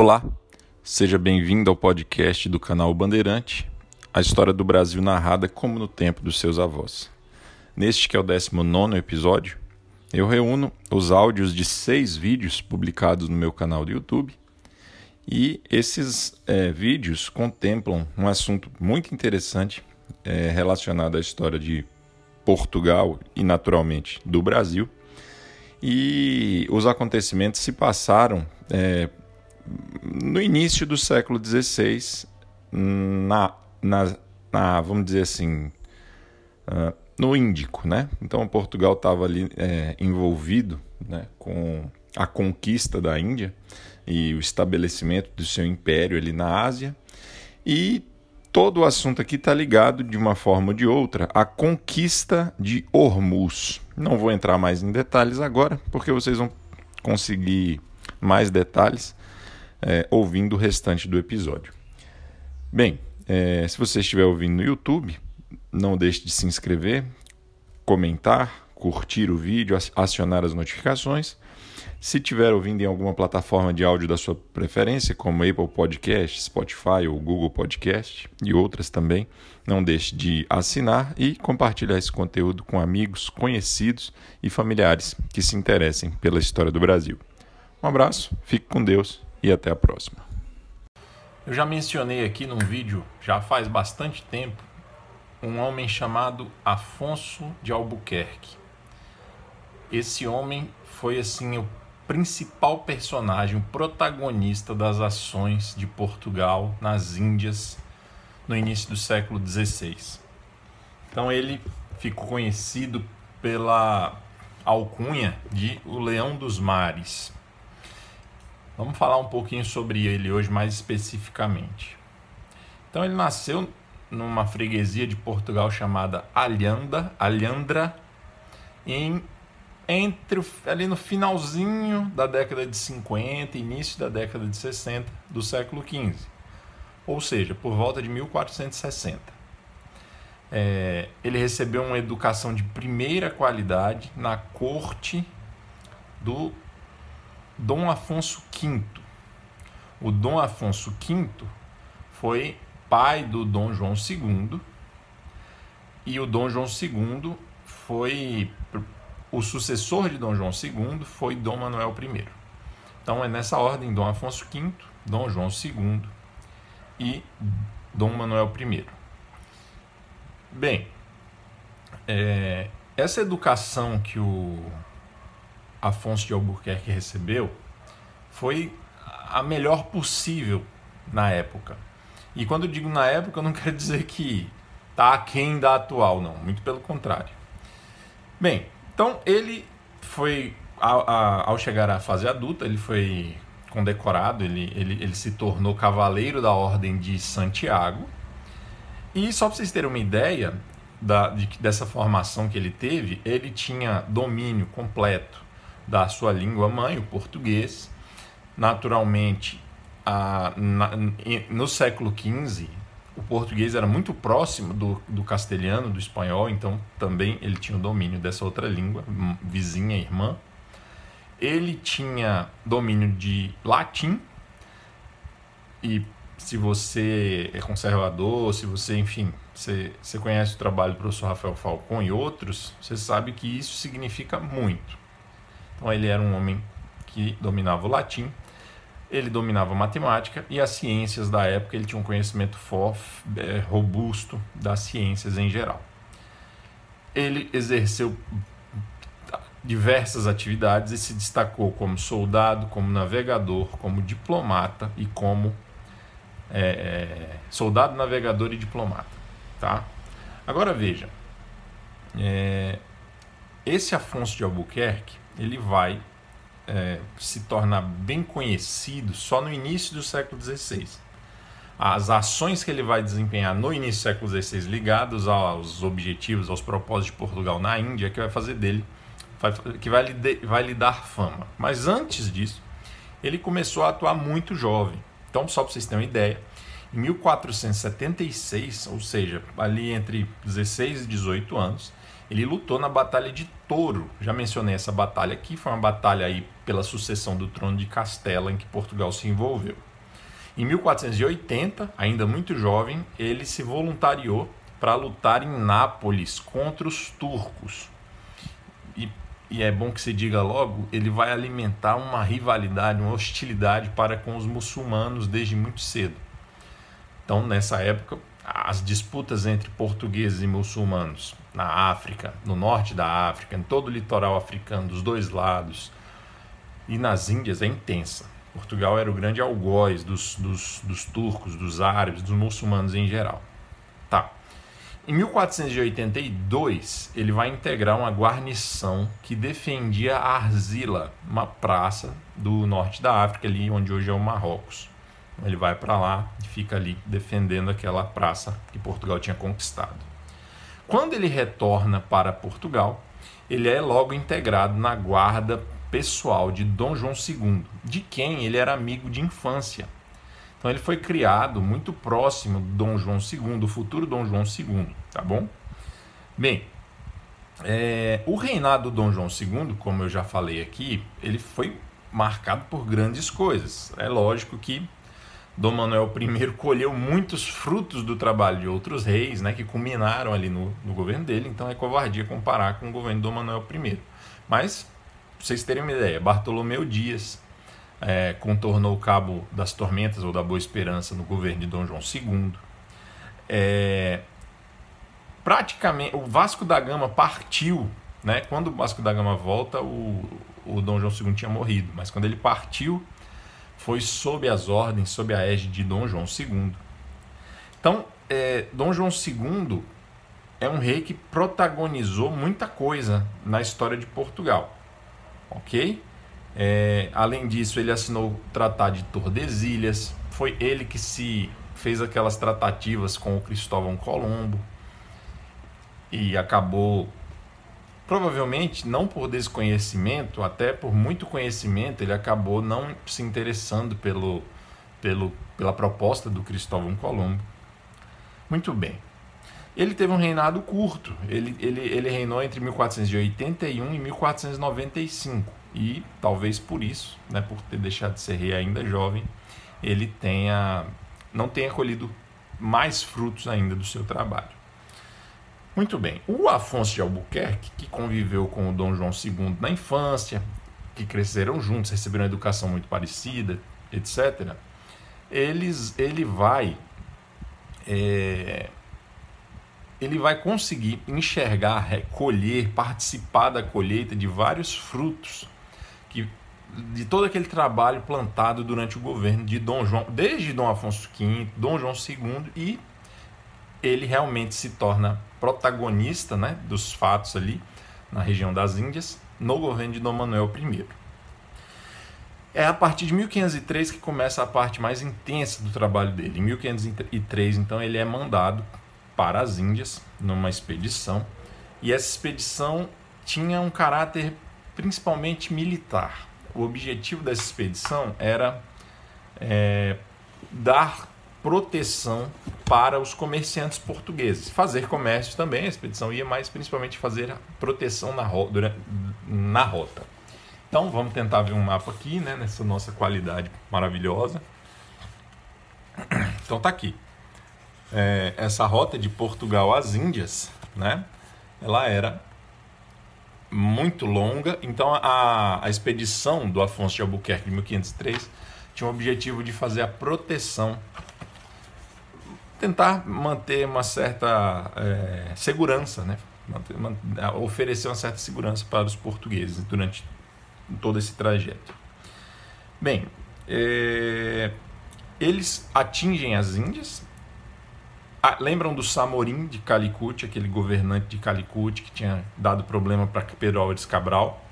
Olá, seja bem-vindo ao podcast do canal Bandeirante, a história do Brasil narrada como no tempo dos seus avós. Neste que é o 19 episódio, eu reúno os áudios de seis vídeos publicados no meu canal do YouTube e esses é, vídeos contemplam um assunto muito interessante é, relacionado à história de Portugal e, naturalmente, do Brasil. E os acontecimentos se passaram é, no início do século XVI, na, na, na vamos dizer assim, uh, no Índico, né? Então Portugal estava ali é, envolvido né, com a conquista da Índia e o estabelecimento do seu império ali na Ásia. E todo o assunto aqui está ligado de uma forma ou de outra à conquista de Hormuz. Não vou entrar mais em detalhes agora, porque vocês vão conseguir mais detalhes é, ouvindo o restante do episódio. Bem, é, se você estiver ouvindo no YouTube, não deixe de se inscrever, comentar, curtir o vídeo, acionar as notificações. Se estiver ouvindo em alguma plataforma de áudio da sua preferência, como Apple Podcast, Spotify ou Google Podcast e outras também, não deixe de assinar e compartilhar esse conteúdo com amigos, conhecidos e familiares que se interessem pela história do Brasil. Um abraço, fique com Deus e até a próxima. Eu já mencionei aqui num vídeo, já faz bastante tempo, um homem chamado Afonso de Albuquerque. Esse homem foi assim o principal personagem, o protagonista das ações de Portugal nas Índias no início do século XVI. Então ele ficou conhecido pela alcunha de o Leão dos Mares. Vamos falar um pouquinho sobre ele hoje mais especificamente. Então ele nasceu numa freguesia de Portugal chamada Alhanda, Alhandra, em entre ali no finalzinho da década de 50, início da década de 60 do século XV, ou seja, por volta de 1460. É, ele recebeu uma educação de primeira qualidade na corte do Dom Afonso V. O Dom Afonso V foi pai do Dom João II e o Dom João II foi o sucessor de Dom João II foi Dom Manuel I. Então é nessa ordem Dom Afonso V, Dom João II e Dom Manuel I. Bem, é, essa educação que o Afonso de Albuquerque recebeu foi a melhor possível na época. E quando eu digo na época, eu não quero dizer que está aquém da atual, não. Muito pelo contrário. Bem, então ele foi, ao, ao chegar à fase adulta, ele foi condecorado, ele, ele, ele se tornou cavaleiro da Ordem de Santiago. E só para vocês terem uma ideia da, de, dessa formação que ele teve, ele tinha domínio completo da sua língua mãe, o português. Naturalmente, a, na, no século XV, o português era muito próximo do, do castelhano, do espanhol, então também ele tinha o domínio dessa outra língua, vizinha, irmã. Ele tinha domínio de latim, e se você é conservador, se você, enfim, você, você conhece o trabalho do professor Rafael Falcon e outros, você sabe que isso significa muito. Então ele era um homem que dominava o latim ele dominava matemática e as ciências da época, ele tinha um conhecimento forte, robusto das ciências em geral. Ele exerceu diversas atividades e se destacou como soldado, como navegador, como diplomata e como é, é, soldado, navegador e diplomata. Tá? Agora veja, é, esse Afonso de Albuquerque ele vai é, se tornar bem conhecido só no início do século XVI. As ações que ele vai desempenhar no início do século XVI, ligadas aos objetivos, aos propósitos de Portugal na Índia, que vai fazer dele, que vai lhe, vai lhe dar fama. Mas antes disso, ele começou a atuar muito jovem. Então, só para vocês terem uma ideia, em 1476, ou seja, ali entre 16 e 18 anos, ele lutou na Batalha de Touro. Já mencionei essa batalha aqui, foi uma batalha aí pela sucessão do trono de Castela em que Portugal se envolveu. Em 1480, ainda muito jovem, ele se voluntariou para lutar em Nápoles contra os turcos. E, e, é bom que se diga logo, ele vai alimentar uma rivalidade, uma hostilidade para com os muçulmanos desde muito cedo. Então, nessa época, as disputas entre portugueses e muçulmanos na África, no norte da África, em todo o litoral africano, dos dois lados, e nas Índias é intensa. Portugal era o grande algoz dos, dos, dos turcos, dos árabes, dos muçulmanos em geral. Tá. Em 1482, ele vai integrar uma guarnição que defendia Arzila, uma praça do norte da África, ali onde hoje é o Marrocos. Ele vai para lá e fica ali defendendo aquela praça que Portugal tinha conquistado. Quando ele retorna para Portugal, ele é logo integrado na guarda pessoal de Dom João II, de quem ele era amigo de infância. Então ele foi criado muito próximo do Dom João II, do futuro Dom João II, tá bom? Bem, é, o reinado do Dom João II, como eu já falei aqui, ele foi marcado por grandes coisas. É lógico que Dom Manuel I colheu muitos frutos do trabalho de outros reis, né, que culminaram ali no, no governo dele, então é covardia comparar com o governo de Dom Manuel I. Mas, pra vocês terem uma ideia, Bartolomeu Dias é, contornou o Cabo das Tormentas ou da Boa Esperança no governo de Dom João II. É, praticamente, o Vasco da Gama partiu, né, quando o Vasco da Gama volta, o, o Dom João II tinha morrido, mas quando ele partiu foi sob as ordens, sob a égide de Dom João II. Então, é, Dom João II é um rei que protagonizou muita coisa na história de Portugal, ok? É, além disso, ele assinou o Tratado de Tordesilhas, foi ele que se fez aquelas tratativas com o Cristóvão Colombo e acabou Provavelmente, não por desconhecimento, até por muito conhecimento, ele acabou não se interessando pelo, pelo, pela proposta do Cristóvão Colombo. Muito bem. Ele teve um reinado curto. Ele, ele, ele reinou entre 1481 e 1495. E talvez por isso, né, por ter deixado de ser rei ainda jovem, ele tenha não tenha colhido mais frutos ainda do seu trabalho. Muito bem. O Afonso de Albuquerque, que conviveu com o Dom João II na infância, que cresceram juntos, receberam uma educação muito parecida, etc., eles, ele vai é, ele vai conseguir enxergar, recolher, participar da colheita de vários frutos que de todo aquele trabalho plantado durante o governo de Dom João, desde Dom Afonso V, Dom João II e ele realmente se torna protagonista né, dos fatos ali na região das Índias, no governo de Dom Manuel I. É a partir de 1503 que começa a parte mais intensa do trabalho dele. Em 1503, então, ele é mandado para as Índias numa expedição, e essa expedição tinha um caráter principalmente militar. O objetivo dessa expedição era é, dar proteção para os comerciantes portugueses. Fazer comércio também, a expedição ia, mas principalmente fazer proteção na, rota, na rota. Então vamos tentar ver um mapa aqui, né, nessa nossa qualidade maravilhosa. Então tá aqui. É, essa rota de Portugal às Índias, né, ela era muito longa. Então a, a expedição do Afonso de Albuquerque de 1503 tinha o objetivo de fazer a proteção tentar manter uma certa é, segurança, né? Manter, manter, oferecer uma certa segurança para os portugueses durante todo esse trajeto. Bem, é, eles atingem as Índias. Ah, lembram do Samorim de Calicut, aquele governante de Calicut que tinha dado problema para Pedro Álvares Cabral?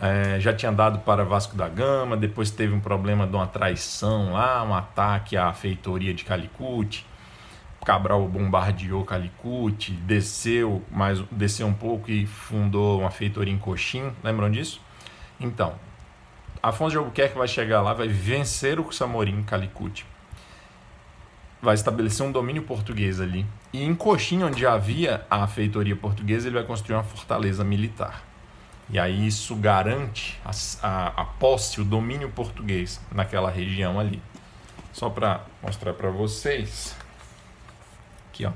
É, já tinha dado para Vasco da Gama, depois teve um problema de uma traição lá, um ataque à feitoria de Calicut. Cabral bombardeou Calicut, desceu, mais, desceu um pouco e fundou uma feitoria em Coxim, lembram disso? Então, Afonso de Albuquerque vai chegar lá, vai vencer o Samorim em Calicut, vai estabelecer um domínio português ali, e em Coxim, onde havia a feitoria portuguesa, ele vai construir uma fortaleza militar. E aí isso garante a, a, a posse, o domínio português naquela região ali. Só para mostrar para vocês. Aqui, ó.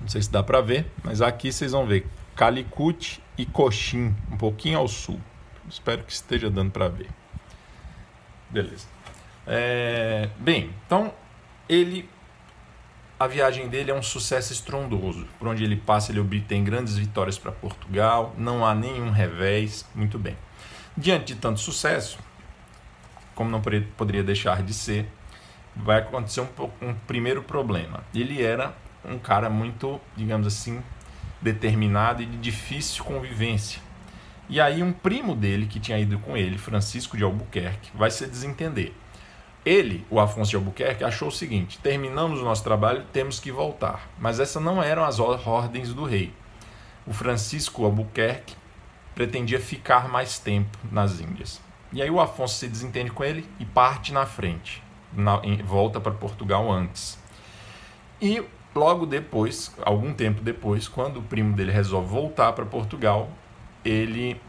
Não sei se dá para ver, mas aqui vocês vão ver Calicut e Coxim, um pouquinho ao sul. Espero que esteja dando para ver. Beleza. É, bem, então ele a viagem dele é um sucesso estrondoso. Por onde ele passa, ele obtém grandes vitórias para Portugal, não há nenhum revés. Muito bem. Diante de tanto sucesso, como não poderia deixar de ser, vai acontecer um, um primeiro problema. Ele era um cara muito, digamos assim, determinado e de difícil convivência. E aí um primo dele que tinha ido com ele, Francisco de Albuquerque, vai se desentender. Ele, o Afonso de Albuquerque, achou o seguinte: terminamos o nosso trabalho, temos que voltar. Mas essas não eram as ordens do rei. O Francisco Albuquerque pretendia ficar mais tempo nas Índias. E aí o Afonso se desentende com ele e parte na frente, na, em, volta para Portugal antes. E logo depois, algum tempo depois, quando o primo dele resolve voltar para Portugal, ele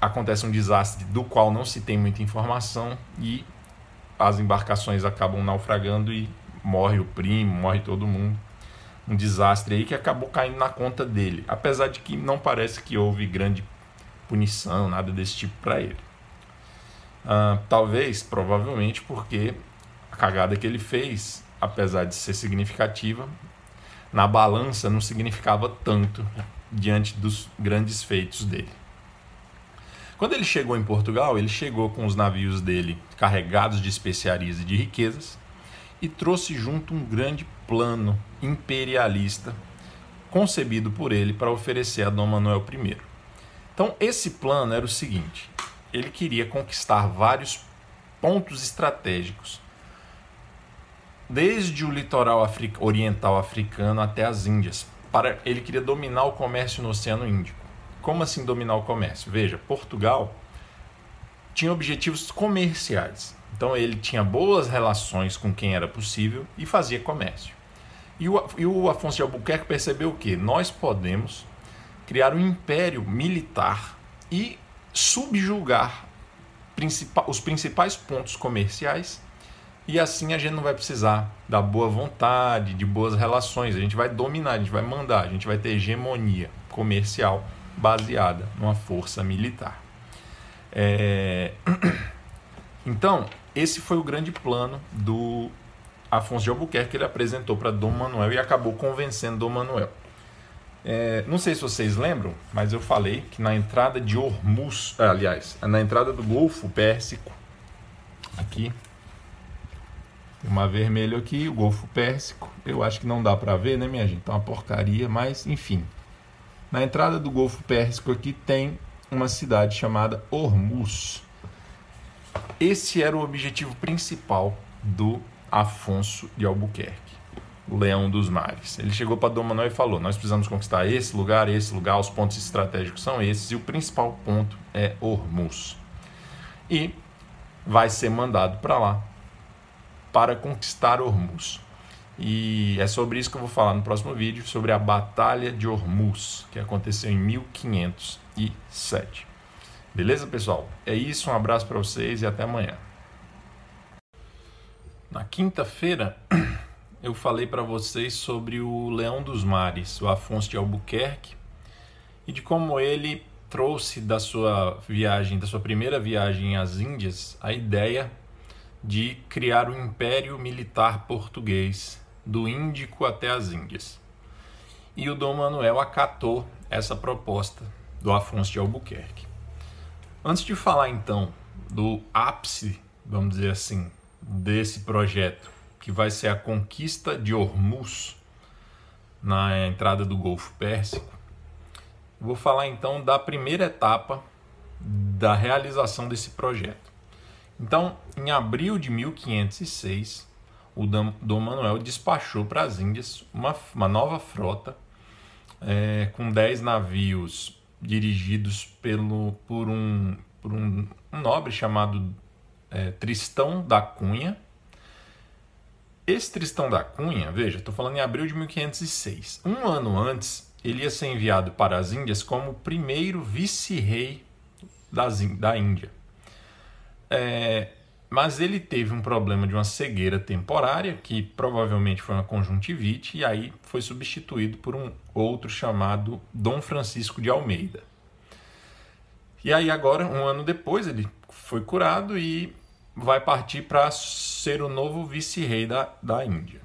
acontece um desastre do qual não se tem muita informação e as embarcações acabam naufragando e morre o primo, morre todo mundo. Um desastre aí que acabou caindo na conta dele, apesar de que não parece que houve grande punição, nada desse tipo para ele. Uh, talvez, provavelmente, porque a cagada que ele fez, apesar de ser significativa, na balança não significava tanto diante dos grandes feitos dele. Quando ele chegou em Portugal, ele chegou com os navios dele carregados de especiarias e de riquezas e trouxe junto um grande plano imperialista concebido por ele para oferecer a Dom Manuel I. Então, esse plano era o seguinte: ele queria conquistar vários pontos estratégicos, desde o litoral oriental africano até as Índias. Para, ele queria dominar o comércio no Oceano Índico. Como assim dominar o comércio? Veja, Portugal tinha objetivos comerciais. Então ele tinha boas relações com quem era possível e fazia comércio. E o, e o Afonso de Albuquerque percebeu que nós podemos criar um império militar e subjugar os principais pontos comerciais e assim a gente não vai precisar da boa vontade, de boas relações, a gente vai dominar, a gente vai mandar, a gente vai ter hegemonia comercial baseada numa força militar. É... Então, esse foi o grande plano do Afonso de Albuquerque que ele apresentou para Dom Manuel e acabou convencendo Dom Manuel. É, não sei se vocês lembram, mas eu falei que na entrada de Hormuz, aliás, na entrada do Golfo Pérsico, aqui, tem uma vermelho aqui, o Golfo Pérsico, eu acho que não dá para ver, né, minha gente? Tá uma porcaria, mas enfim, na entrada do Golfo Pérsico aqui tem uma cidade chamada Hormuz. Esse era o objetivo principal do Afonso de Albuquerque, o Leão dos Mares. Ele chegou para Dom Manuel e falou: Nós precisamos conquistar esse lugar, esse lugar, os pontos estratégicos são esses, e o principal ponto é Hormuz. E vai ser mandado para lá para conquistar Hormuz. E é sobre isso que eu vou falar no próximo vídeo, sobre a Batalha de Hormuz, que aconteceu em 1507. Beleza, pessoal? É isso, um abraço para vocês e até amanhã. Na quinta-feira, eu falei para vocês sobre o Leão dos Mares, o Afonso de Albuquerque, e de como ele trouxe da sua viagem, da sua primeira viagem às Índias, a ideia de criar um império militar português do Índico até as Índias. E o Dom Manuel acatou essa proposta do Afonso de Albuquerque. Antes de falar então do ápice, vamos dizer assim, desse projeto, que vai ser a conquista de Hormuz na entrada do Golfo Pérsico, vou falar então da primeira etapa da realização desse projeto. Então, em abril de 1506, o Dom Manuel despachou para as Índias uma, uma nova frota é, com 10 navios dirigidos pelo, por, um, por um, nobre chamado é, Tristão da Cunha. Esse Tristão da Cunha, veja, estou falando em abril de 1506. Um ano antes, ele ia ser enviado para as Índias como primeiro vice-rei da Índia. É, mas ele teve um problema de uma cegueira temporária, que provavelmente foi uma conjuntivite, e aí foi substituído por um outro chamado Dom Francisco de Almeida. E aí agora, um ano depois, ele foi curado e vai partir para ser o novo vice-rei da, da Índia.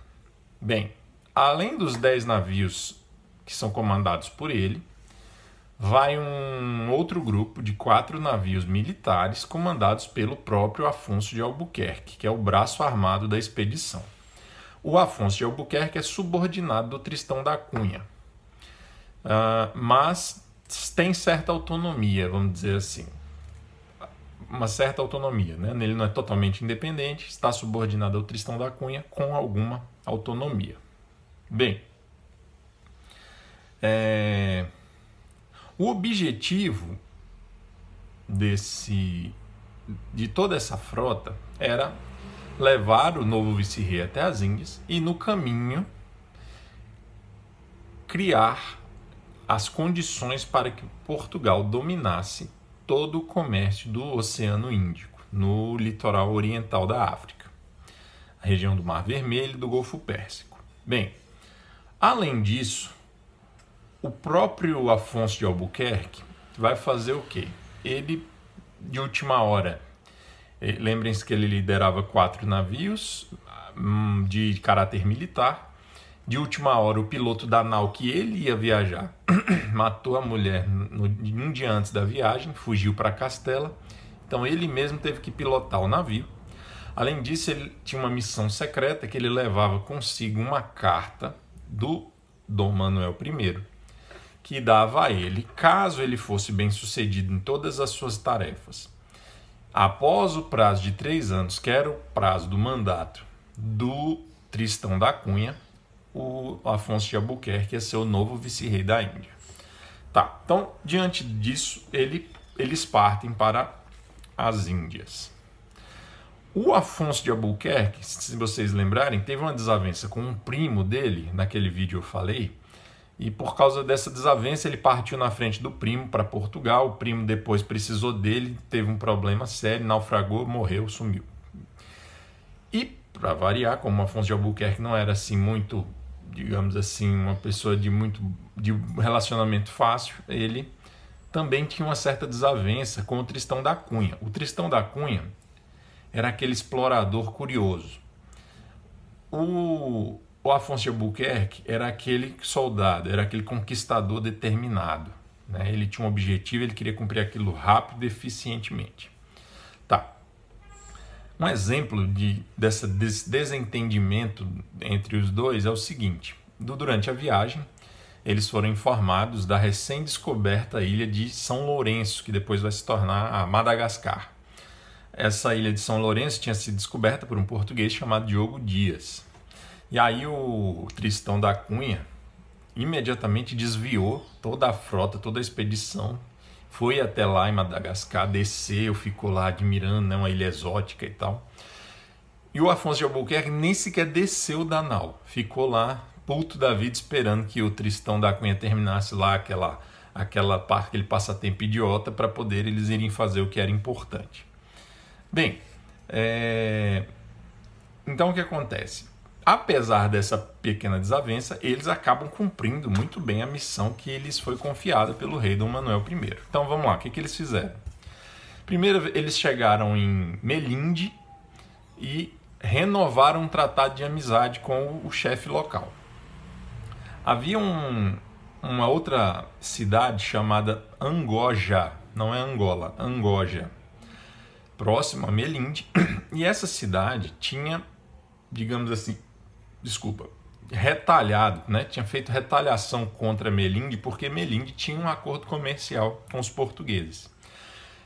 Bem, além dos dez navios que são comandados por ele, vai um outro grupo de quatro navios militares comandados pelo próprio Afonso de Albuquerque, que é o braço armado da expedição. O Afonso de Albuquerque é subordinado do Tristão da Cunha, uh, mas tem certa autonomia, vamos dizer assim. Uma certa autonomia, né? Ele não é totalmente independente, está subordinado ao Tristão da Cunha com alguma autonomia. Bem, é... o objetivo desse de toda essa frota era levar o novo vice-rei até as Índias e no caminho criar as condições para que Portugal dominasse todo o comércio do Oceano Índico, no litoral oriental da África, a região do Mar Vermelho e do Golfo Pérsico. Bem, além disso, o próprio Afonso de Albuquerque vai fazer o quê? Ele, de última hora, eh, lembrem-se que ele liderava quatro navios hum, de caráter militar, de última hora, o piloto da nau que ele ia viajar matou a mulher no, um dia antes da viagem, fugiu para Castela. Então ele mesmo teve que pilotar o navio. Além disso, ele tinha uma missão secreta que ele levava consigo uma carta do Dom Manuel I, que dava a ele, caso ele fosse bem sucedido em todas as suas tarefas, após o prazo de três anos, que era o prazo do mandato do Tristão da Cunha, o Afonso de Albuquerque ia ser o novo vice-rei da Índia. Tá, então, diante disso, ele, eles partem para as Índias. O Afonso de Albuquerque, se vocês lembrarem, teve uma desavença com um primo dele, naquele vídeo eu falei, e por causa dessa desavença ele partiu na frente do primo para Portugal, o primo depois precisou dele, teve um problema sério, naufragou, morreu, sumiu. E, para variar, como Afonso de Albuquerque não era assim muito digamos assim, uma pessoa de muito de relacionamento fácil, ele também tinha uma certa desavença com o Tristão da Cunha. O Tristão da Cunha era aquele explorador curioso. O, o Afonso de Albuquerque era aquele soldado, era aquele conquistador determinado. Né? Ele tinha um objetivo, ele queria cumprir aquilo rápido e eficientemente. Tá. Um exemplo de, desse desentendimento entre os dois é o seguinte: durante a viagem, eles foram informados da recém-descoberta ilha de São Lourenço, que depois vai se tornar a Madagascar. Essa ilha de São Lourenço tinha sido descoberta por um português chamado Diogo Dias. E aí o Tristão da Cunha imediatamente desviou toda a frota, toda a expedição foi até lá em Madagascar, desceu, ficou lá admirando, né, uma ilha exótica e tal. E o Afonso de Albuquerque nem sequer desceu da nau, ficou lá, puto da vida, esperando que o Tristão da Cunha terminasse lá aquela, aquela parte, aquele passatempo idiota, para poder eles irem fazer o que era importante. Bem, é... então o que acontece? Apesar dessa pequena desavença, eles acabam cumprindo muito bem a missão que lhes foi confiada pelo rei Dom Manuel I. Então vamos lá, o que, que eles fizeram? Primeiro, eles chegaram em Melinde e renovaram um tratado de amizade com o chefe local. Havia um, uma outra cidade chamada Angoja, não é Angola, Angoja, próxima a Melinde, e essa cidade tinha, digamos assim, desculpa, retalhado, né? Tinha feito retaliação contra Melinde porque Melinde tinha um acordo comercial com os portugueses.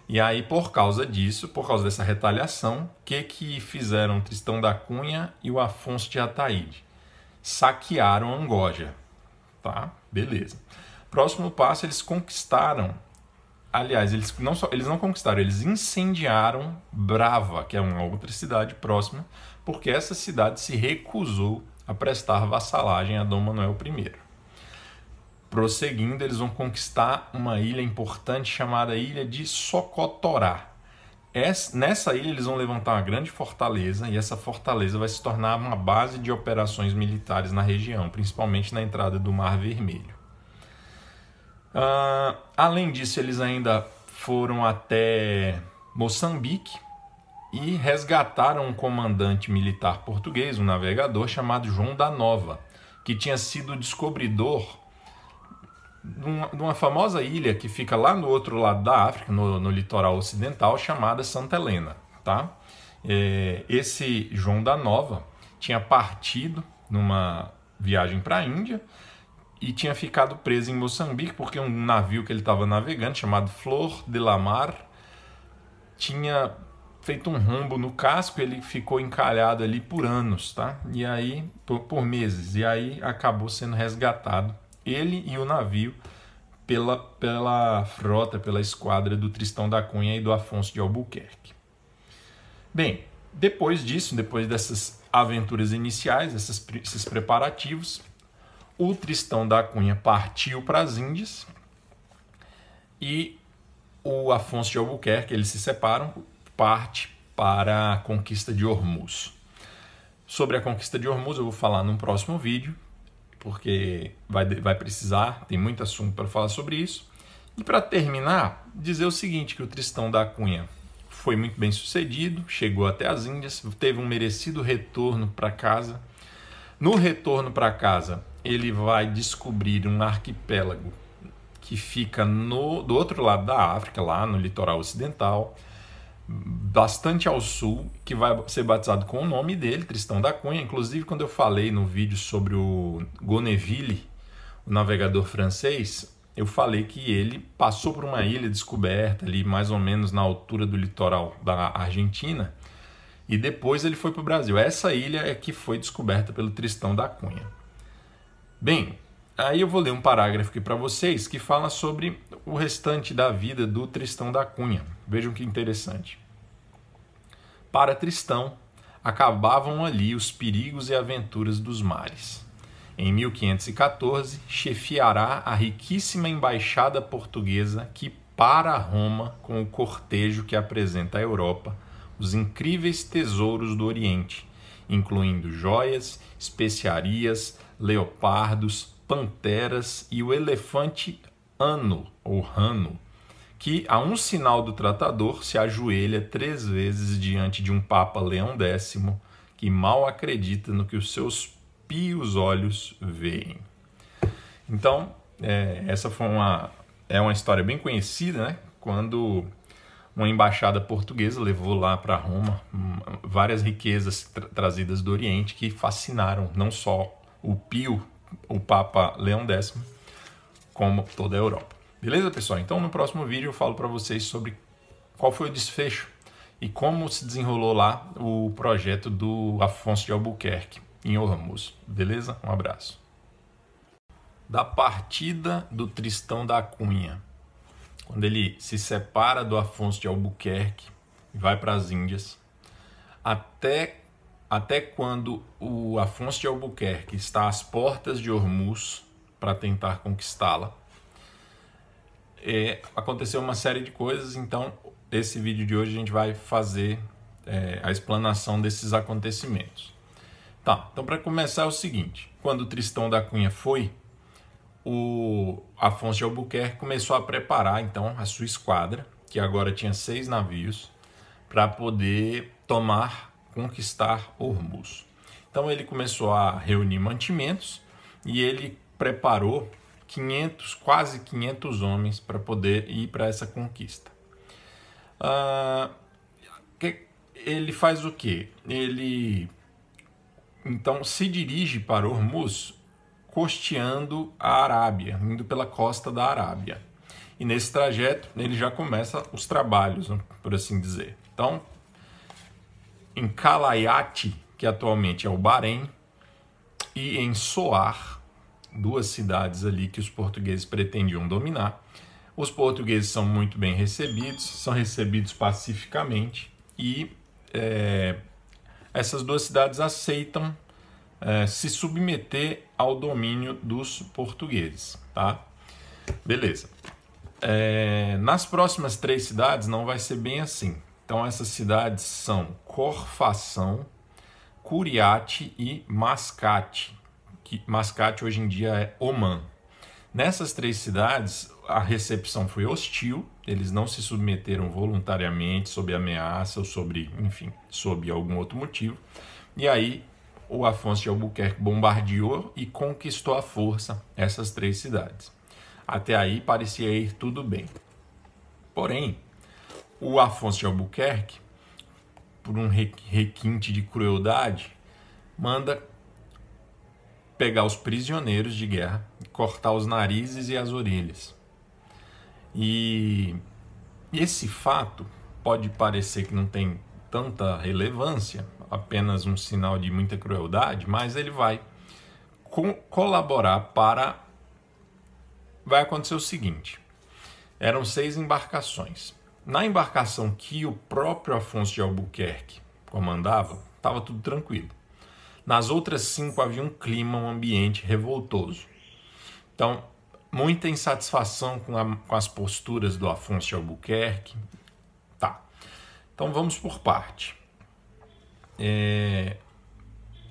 E aí, por causa disso, por causa dessa retaliação, o que que fizeram Tristão da Cunha e o Afonso de Ataíde? Saquearam Angoja, tá? Beleza. Próximo passo, eles conquistaram aliás, eles não, só, eles não conquistaram, eles incendiaram Brava, que é uma outra cidade próxima, porque essa cidade se recusou a prestar vassalagem a Dom Manuel I. Prosseguindo, eles vão conquistar uma ilha importante chamada Ilha de Socotorá. nessa ilha eles vão levantar uma grande fortaleza e essa fortaleza vai se tornar uma base de operações militares na região, principalmente na entrada do Mar Vermelho. Uh, além disso, eles ainda foram até Moçambique e resgataram um comandante militar português, um navegador chamado João da Nova, que tinha sido descobridor de uma famosa ilha que fica lá no outro lado da África, no, no litoral ocidental, chamada Santa Helena. Tá? É, esse João da Nova tinha partido numa viagem para a Índia e tinha ficado preso em Moçambique porque um navio que ele estava navegando, chamado Flor de la Mar, tinha feito um rombo no casco, ele ficou encalhado ali por anos, tá? E aí, por, por meses, e aí acabou sendo resgatado ele e o navio pela, pela frota, pela esquadra do Tristão da Cunha e do Afonso de Albuquerque. Bem, depois disso, depois dessas aventuras iniciais, esses, esses preparativos, o Tristão da Cunha partiu para as Índias e o Afonso de Albuquerque, eles se separam, parte para a conquista de Hormuz. Sobre a conquista de Hormuz eu vou falar num próximo vídeo, porque vai, vai precisar, tem muito assunto para falar sobre isso. E para terminar, dizer o seguinte, que o Tristão da Cunha foi muito bem sucedido, chegou até as Índias, teve um merecido retorno para casa. No retorno para casa, ele vai descobrir um arquipélago que fica no, do outro lado da África, lá no litoral ocidental, bastante ao sul, que vai ser batizado com o nome dele, Tristão da Cunha. Inclusive, quando eu falei no vídeo sobre o Goneville, o navegador francês, eu falei que ele passou por uma ilha descoberta ali, mais ou menos na altura do litoral da Argentina, e depois ele foi para o Brasil. Essa ilha é que foi descoberta pelo Tristão da Cunha. Bem, aí eu vou ler um parágrafo aqui para vocês que fala sobre o restante da vida do Tristão da Cunha. Vejam que interessante. Para Tristão, acabavam ali os perigos e aventuras dos mares. Em 1514, chefiará a riquíssima embaixada portuguesa que para Roma com o cortejo que apresenta à Europa os incríveis tesouros do Oriente, incluindo joias, especiarias, leopardos, panteras e o elefante ano ou rano, que a um sinal do tratador se ajoelha três vezes diante de um Papa Leão X que mal acredita no que os seus pios olhos veem. Então, é, essa foi uma, é uma história bem conhecida, né? Quando uma embaixada portuguesa levou lá para Roma várias riquezas tra trazidas do Oriente que fascinaram não só o Pio, o Papa Leão X, como toda a Europa. Beleza, pessoal? Então no próximo vídeo eu falo para vocês sobre qual foi o desfecho e como se desenrolou lá o projeto do Afonso de Albuquerque em Hormuz. Beleza? Um abraço. Da partida do Tristão da Cunha, quando ele se separa do Afonso de Albuquerque e vai para as Índias, até até quando o Afonso de Albuquerque está às portas de Hormuz para tentar conquistá-la. É, aconteceu uma série de coisas, então esse vídeo de hoje a gente vai fazer é, a explanação desses acontecimentos. Tá, então para começar é o seguinte: quando Tristão da Cunha foi, o Afonso de Albuquerque começou a preparar então a sua esquadra, que agora tinha seis navios, para poder tomar conquistar Hormuz. Então ele começou a reunir mantimentos e ele preparou 500, quase 500 homens para poder ir para essa conquista. Ah, ele faz o que? Ele então se dirige para Hormuz costeando a Arábia, indo pela costa da Arábia. E nesse trajeto ele já começa os trabalhos, por assim dizer. Então em Calayati, que atualmente é o Bahrein, e em Soar, duas cidades ali que os portugueses pretendiam dominar. Os portugueses são muito bem recebidos, são recebidos pacificamente e é, essas duas cidades aceitam é, se submeter ao domínio dos portugueses, tá? Beleza. É, nas próximas três cidades não vai ser bem assim Então essas cidades são Corfação, Curiate e Mascate, que Mascate hoje em dia é Oman. Nessas três cidades, a recepção foi hostil, eles não se submeteram voluntariamente sob ameaça ou sobre, enfim, sob algum outro motivo. E aí o Afonso de Albuquerque bombardeou e conquistou à força essas três cidades. Até aí parecia ir tudo bem. Porém, o Afonso de Albuquerque, por um requinte de crueldade, manda pegar os prisioneiros de guerra, cortar os narizes e as orelhas. E esse fato pode parecer que não tem tanta relevância, apenas um sinal de muita crueldade, mas ele vai co colaborar para. Vai acontecer o seguinte: eram seis embarcações. Na embarcação que o próprio Afonso de Albuquerque comandava, estava tudo tranquilo. Nas outras cinco havia um clima, um ambiente revoltoso. Então, muita insatisfação com, a, com as posturas do Afonso de Albuquerque. Tá. Então vamos por parte. É,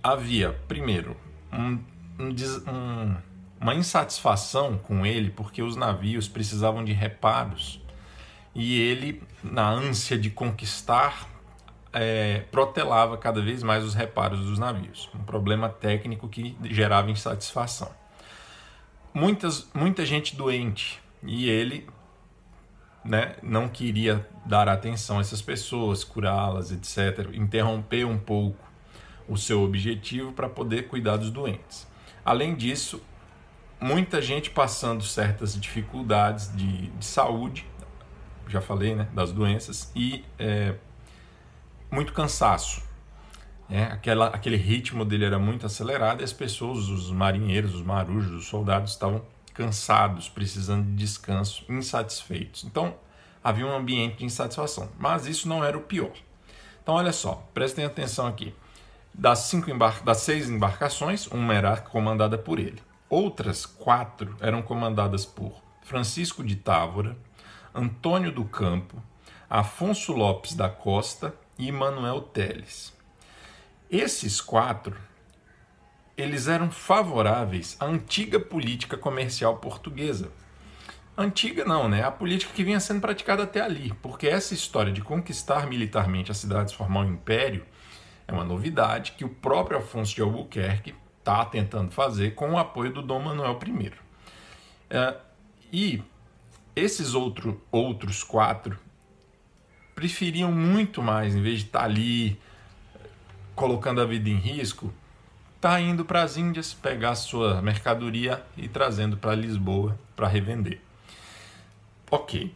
havia, primeiro, um, um, uma insatisfação com ele porque os navios precisavam de reparos e ele, na ânsia de conquistar, é, protelava cada vez mais os reparos dos navios. Um problema técnico que gerava insatisfação. Muitas, muita gente doente e ele né, não queria dar atenção a essas pessoas, curá-las, etc., interromper um pouco o seu objetivo para poder cuidar dos doentes. Além disso, muita gente passando certas dificuldades de, de saúde, já falei, né, das doenças, e é, muito cansaço. Né? Aquela, aquele ritmo dele era muito acelerado e as pessoas, os marinheiros, os marujos, os soldados estavam cansados, precisando de descanso, insatisfeitos. Então havia um ambiente de insatisfação. Mas isso não era o pior. Então olha só, prestem atenção aqui. Das, cinco das seis embarcações, uma era comandada por ele. Outras quatro eram comandadas por Francisco de Távora, Antônio do Campo, Afonso Lopes da Costa e Manuel Teles. Esses quatro, eles eram favoráveis à antiga política comercial portuguesa. Antiga não, né? A política que vinha sendo praticada até ali, porque essa história de conquistar militarmente as cidades, formar um império, é uma novidade que o próprio Afonso de Albuquerque está tentando fazer com o apoio do Dom Manuel I. É, e esses outro, outros quatro preferiam muito mais, em vez de estar tá ali colocando a vida em risco, tá indo para as Índias pegar sua mercadoria e trazendo para Lisboa para revender. Ok.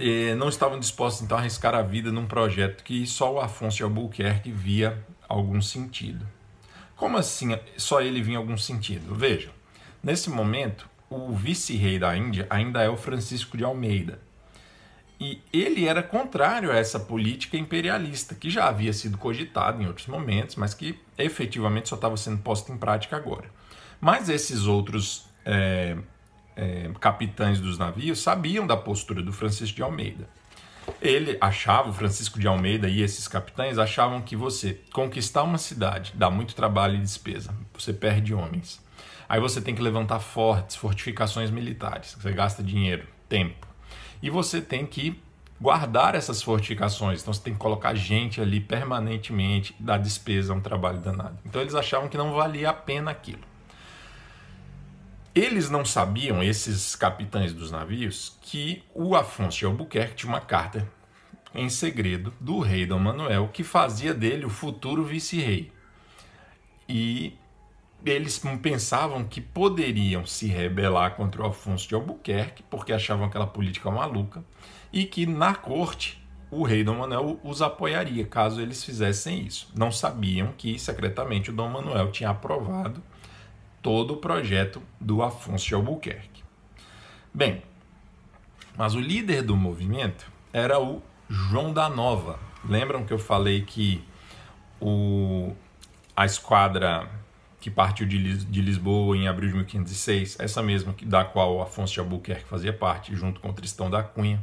E não estavam dispostos então a arriscar a vida num projeto que só o Afonso de Albuquerque via algum sentido. Como assim só ele via algum sentido? Veja, nesse momento, o vice-rei da Índia ainda é o Francisco de Almeida, e ele era contrário a essa política imperialista, que já havia sido cogitada em outros momentos, mas que efetivamente só estava sendo posta em prática agora. Mas esses outros é, é, capitães dos navios sabiam da postura do Francisco de Almeida. Ele achava, o Francisco de Almeida e esses capitães achavam que você conquistar uma cidade dá muito trabalho e despesa, você perde homens. Aí você tem que levantar fortes, fortificações militares, você gasta dinheiro, tempo e você tem que guardar essas fortificações. Então você tem que colocar gente ali permanentemente, dar despesa, é um trabalho danado. Então eles achavam que não valia a pena aquilo. Eles não sabiam, esses capitães dos navios, que o Afonso de Albuquerque tinha uma carta em segredo do rei Dom Manuel que fazia dele o futuro vice-rei. E eles pensavam que poderiam se rebelar contra o Afonso de Albuquerque, porque achavam aquela política maluca, e que na corte o rei Dom Manuel os apoiaria caso eles fizessem isso. Não sabiam que secretamente o Dom Manuel tinha aprovado todo o projeto do Afonso de Albuquerque. Bem, mas o líder do movimento era o João da Nova. Lembram que eu falei que o, a esquadra que partiu de, Lis de Lisboa em abril de 1506, essa mesma da qual Afonso de Albuquerque fazia parte, junto com Tristão da Cunha.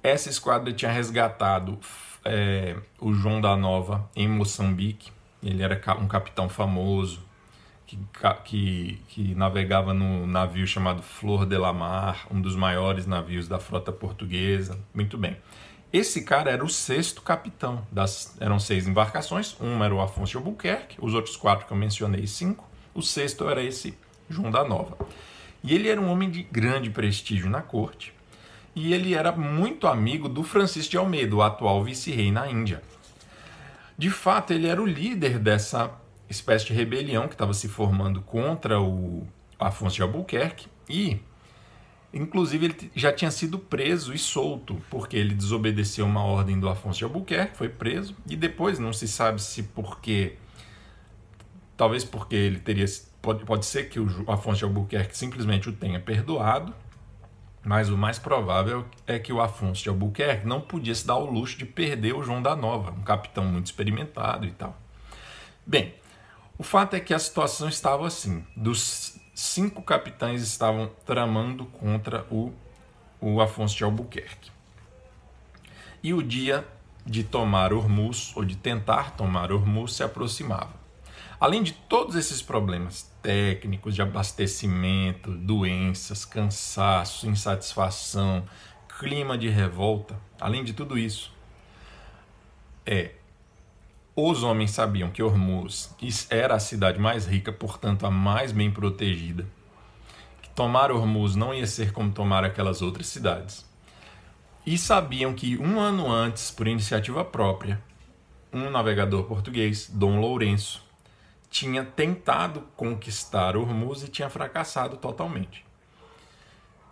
Essa esquadra tinha resgatado é, o João da Nova em Moçambique. Ele era um capitão famoso que, que, que navegava no navio chamado Flor de la Mar, um dos maiores navios da frota portuguesa. Muito bem. Esse cara era o sexto capitão. Das, eram seis embarcações. Um era o Afonso de Albuquerque, os outros quatro que eu mencionei, cinco. O sexto era esse João da Nova. E ele era um homem de grande prestígio na corte. E ele era muito amigo do Francisco de Almeida, o atual vice-rei na Índia. De fato, ele era o líder dessa espécie de rebelião que estava se formando contra o Afonso de Albuquerque e Inclusive, ele já tinha sido preso e solto, porque ele desobedeceu uma ordem do Afonso de Albuquerque, foi preso, e depois não se sabe se porque. Talvez porque ele teria. Pode, pode ser que o Afonso de Albuquerque simplesmente o tenha perdoado, mas o mais provável é que o Afonso de Albuquerque não podia se dar o luxo de perder o João da Nova, um capitão muito experimentado e tal. Bem, o fato é que a situação estava assim: dos cinco capitães estavam tramando contra o, o Afonso de Albuquerque. E o dia de tomar Hormuz, ou de tentar tomar Hormuz, se aproximava. Além de todos esses problemas técnicos, de abastecimento, doenças, cansaço, insatisfação, clima de revolta, além de tudo isso, é os homens sabiam que Hormuz era a cidade mais rica, portanto a mais bem protegida. Que tomar Hormuz não ia ser como tomar aquelas outras cidades. E sabiam que um ano antes, por iniciativa própria, um navegador português, Dom Lourenço, tinha tentado conquistar Hormuz e tinha fracassado totalmente.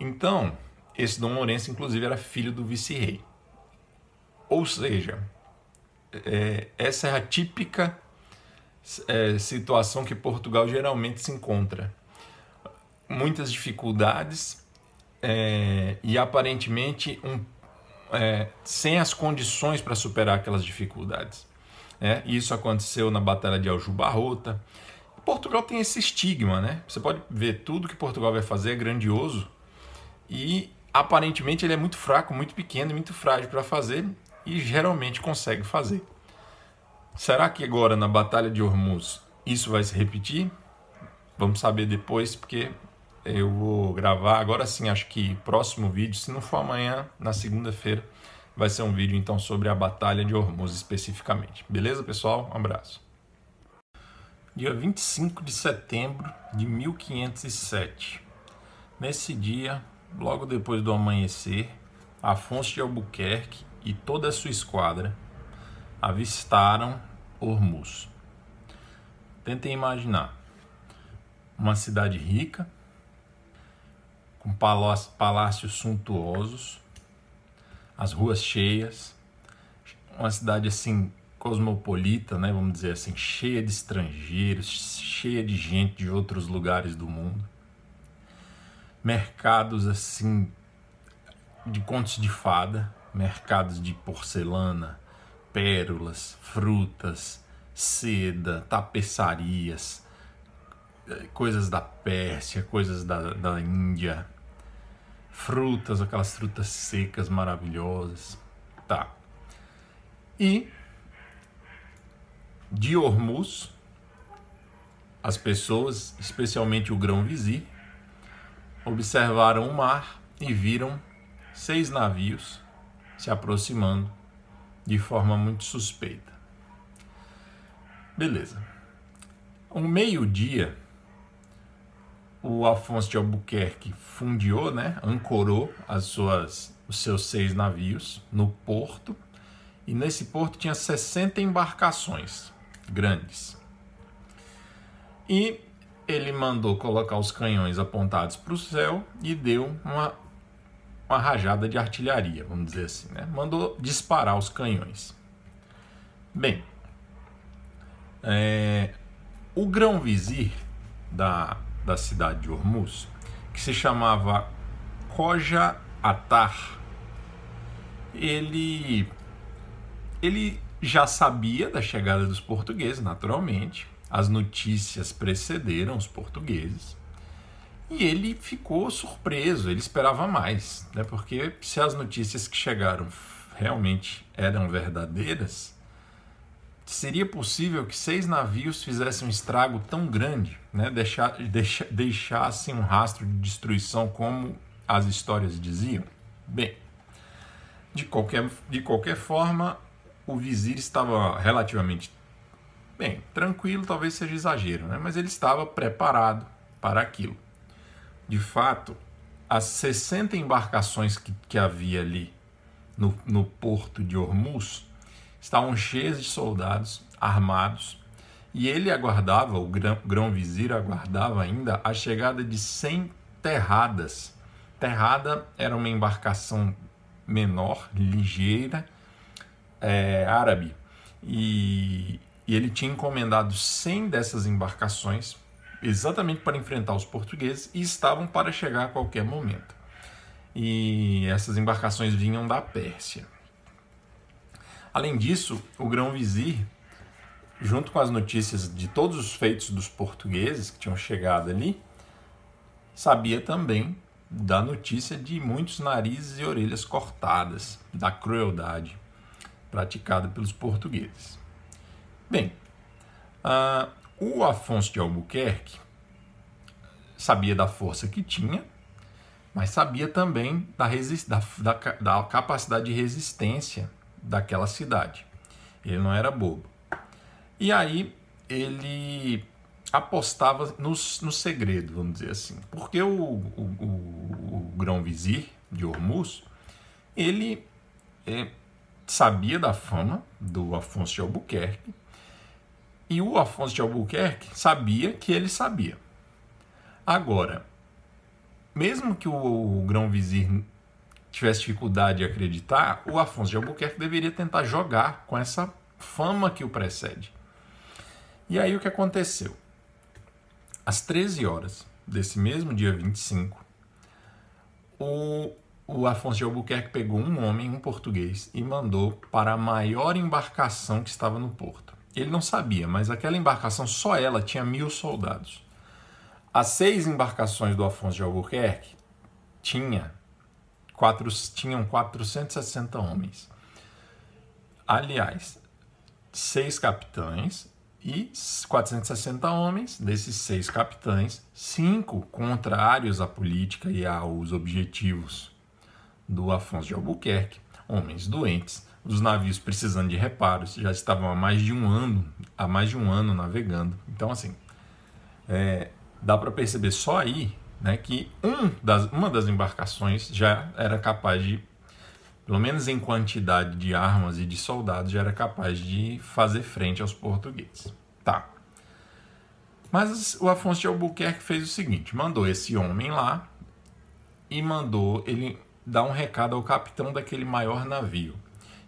Então, esse Dom Lourenço, inclusive, era filho do vice-rei. Ou seja, é, essa é a típica é, situação que Portugal geralmente se encontra. Muitas dificuldades é, e aparentemente um, é, sem as condições para superar aquelas dificuldades. É, isso aconteceu na Batalha de Aljubarrota. Portugal tem esse estigma, né? Você pode ver tudo que Portugal vai fazer é grandioso e aparentemente ele é muito fraco, muito pequeno muito frágil para fazer e geralmente consegue fazer. Será que agora na Batalha de Hormuz isso vai se repetir? Vamos saber depois, porque eu vou gravar agora sim, acho que próximo vídeo, se não for amanhã, na segunda-feira, vai ser um vídeo então sobre a Batalha de Hormuz especificamente. Beleza, pessoal? Um abraço. Dia 25 de setembro de 1507. Nesse dia, logo depois do amanhecer, Afonso de Albuquerque e toda a sua esquadra avistaram Hormuz. Tentem imaginar uma cidade rica, com palácios suntuosos, as ruas cheias, uma cidade assim cosmopolita, né, vamos dizer assim, cheia de estrangeiros, cheia de gente de outros lugares do mundo. Mercados assim de contos de fada, mercados de porcelana, pérolas, frutas, seda, tapeçarias, eh, coisas da Pérsia, coisas da, da Índia, frutas, aquelas frutas secas maravilhosas. Tá. E de Hormuz, as pessoas, especialmente o grão-vizir, observaram o mar e viram seis navios se aproximando de forma muito suspeita. Beleza. Um meio-dia, o Afonso de Albuquerque fundiou, né, ancorou as suas, os seus seis navios no porto, e nesse porto tinha 60 embarcações grandes. E ele mandou colocar os canhões apontados para o céu e deu uma uma rajada de artilharia, vamos dizer assim, né? Mandou disparar os canhões. Bem, é, o grão-vizir da, da cidade de Hormuz, que se chamava Koja Atar, ele, ele já sabia da chegada dos portugueses, naturalmente. As notícias precederam os portugueses. E ele ficou surpreso, ele esperava mais, né? porque se as notícias que chegaram realmente eram verdadeiras, seria possível que seis navios fizessem um estrago tão grande, né? Deixar, deixa, deixassem um rastro de destruição como as histórias diziam? Bem, de qualquer, de qualquer forma, o vizir estava relativamente bem, tranquilo, talvez seja exagero, né? mas ele estava preparado para aquilo. De fato, as 60 embarcações que, que havia ali no, no porto de Hormuz estavam cheias de soldados armados e ele aguardava, o grão-vizir aguardava ainda a chegada de 100 terradas. Terrada era uma embarcação menor, ligeira, é, árabe. E, e ele tinha encomendado 100 dessas embarcações exatamente para enfrentar os portugueses e estavam para chegar a qualquer momento. E essas embarcações vinham da Pérsia. Além disso, o grão-vizir, junto com as notícias de todos os feitos dos portugueses que tinham chegado ali, sabia também da notícia de muitos narizes e orelhas cortadas, da crueldade praticada pelos portugueses. Bem, uh, o Afonso de Albuquerque sabia da força que tinha, mas sabia também da, da, da, da capacidade de resistência daquela cidade. Ele não era bobo. E aí ele apostava no, no segredo, vamos dizer assim. Porque o, o, o, o grão-vizir de Hormuz, ele é, sabia da fama do Afonso de Albuquerque e o Afonso de Albuquerque sabia que ele sabia. Agora, mesmo que o grão-vizir tivesse dificuldade de acreditar, o Afonso de Albuquerque deveria tentar jogar com essa fama que o precede. E aí o que aconteceu? Às 13 horas desse mesmo dia 25, o, o Afonso de Albuquerque pegou um homem, um português, e mandou para a maior embarcação que estava no porto. Ele não sabia, mas aquela embarcação, só ela, tinha mil soldados. As seis embarcações do Afonso de Albuquerque tinha quatro, tinham 460 homens. Aliás, seis capitães e 460 homens. Desses seis capitães, cinco contrários à política e aos objetivos do Afonso de Albuquerque, homens doentes, os navios precisando de reparos, já estavam há mais de um ano, há mais de um ano navegando. Então, assim, é, dá para perceber só aí né, que um das, uma das embarcações já era capaz de, pelo menos em quantidade de armas e de soldados, já era capaz de fazer frente aos portugueses. Tá. Mas o Afonso de Albuquerque fez o seguinte: mandou esse homem lá e mandou ele dar um recado ao capitão daquele maior navio.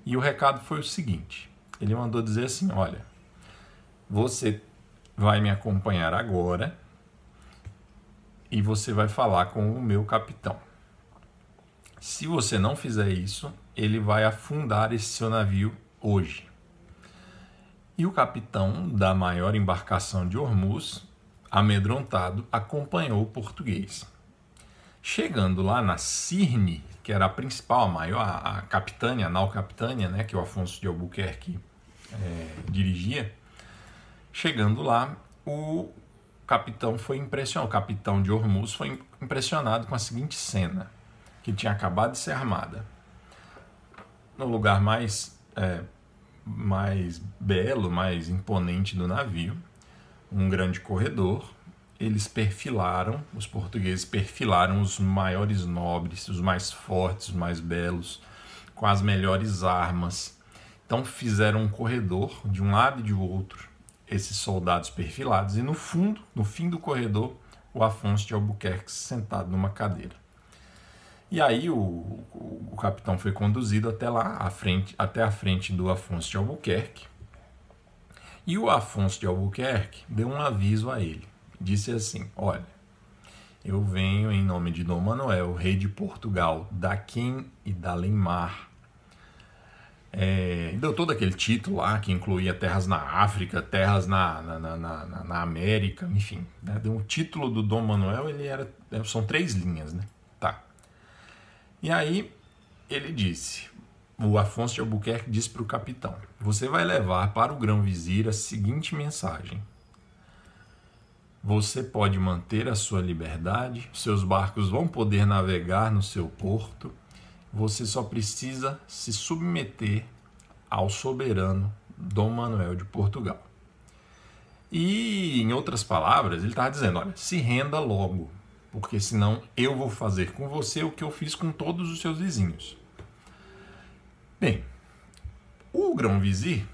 E o recado foi o seguinte: ele mandou dizer assim: Olha, você vai me acompanhar agora e você vai falar com o meu capitão. Se você não fizer isso, ele vai afundar esse seu navio hoje. E o capitão da maior embarcação de Hormuz, amedrontado, acompanhou o português. Chegando lá na Cirne, que era a principal, a maior, a, capitânia, a nau capitânia, né, que o Afonso de Albuquerque é, dirigia, chegando lá, o capitão foi impressionado, o capitão de Hormuz foi impressionado com a seguinte cena, que tinha acabado de ser armada. No lugar mais, é, mais belo, mais imponente do navio, um grande corredor, eles perfilaram, os portugueses perfilaram os maiores nobres, os mais fortes, os mais belos, com as melhores armas. Então fizeram um corredor de um lado e de outro, esses soldados perfilados, e no fundo, no fim do corredor, o Afonso de Albuquerque sentado numa cadeira. E aí o, o, o capitão foi conduzido até lá, à frente, até a frente do Afonso de Albuquerque. E o Afonso de Albuquerque deu um aviso a ele disse assim: Olha, eu venho em nome de Dom Manuel, rei de Portugal, da Quim e da Lemar, É, deu todo aquele título lá que incluía terras na África, terras na, na, na, na, na América, enfim. Né? Um título do Dom Manuel, ele era. São três linhas, né? Tá. E aí ele disse: o Afonso de Albuquerque disse para o capitão: Você vai levar para o grão-vizir a seguinte mensagem. Você pode manter a sua liberdade, seus barcos vão poder navegar no seu porto, você só precisa se submeter ao soberano Dom Manuel de Portugal. E, em outras palavras, ele estava dizendo: olha, se renda logo, porque senão eu vou fazer com você o que eu fiz com todos os seus vizinhos. Bem, o grão-vizir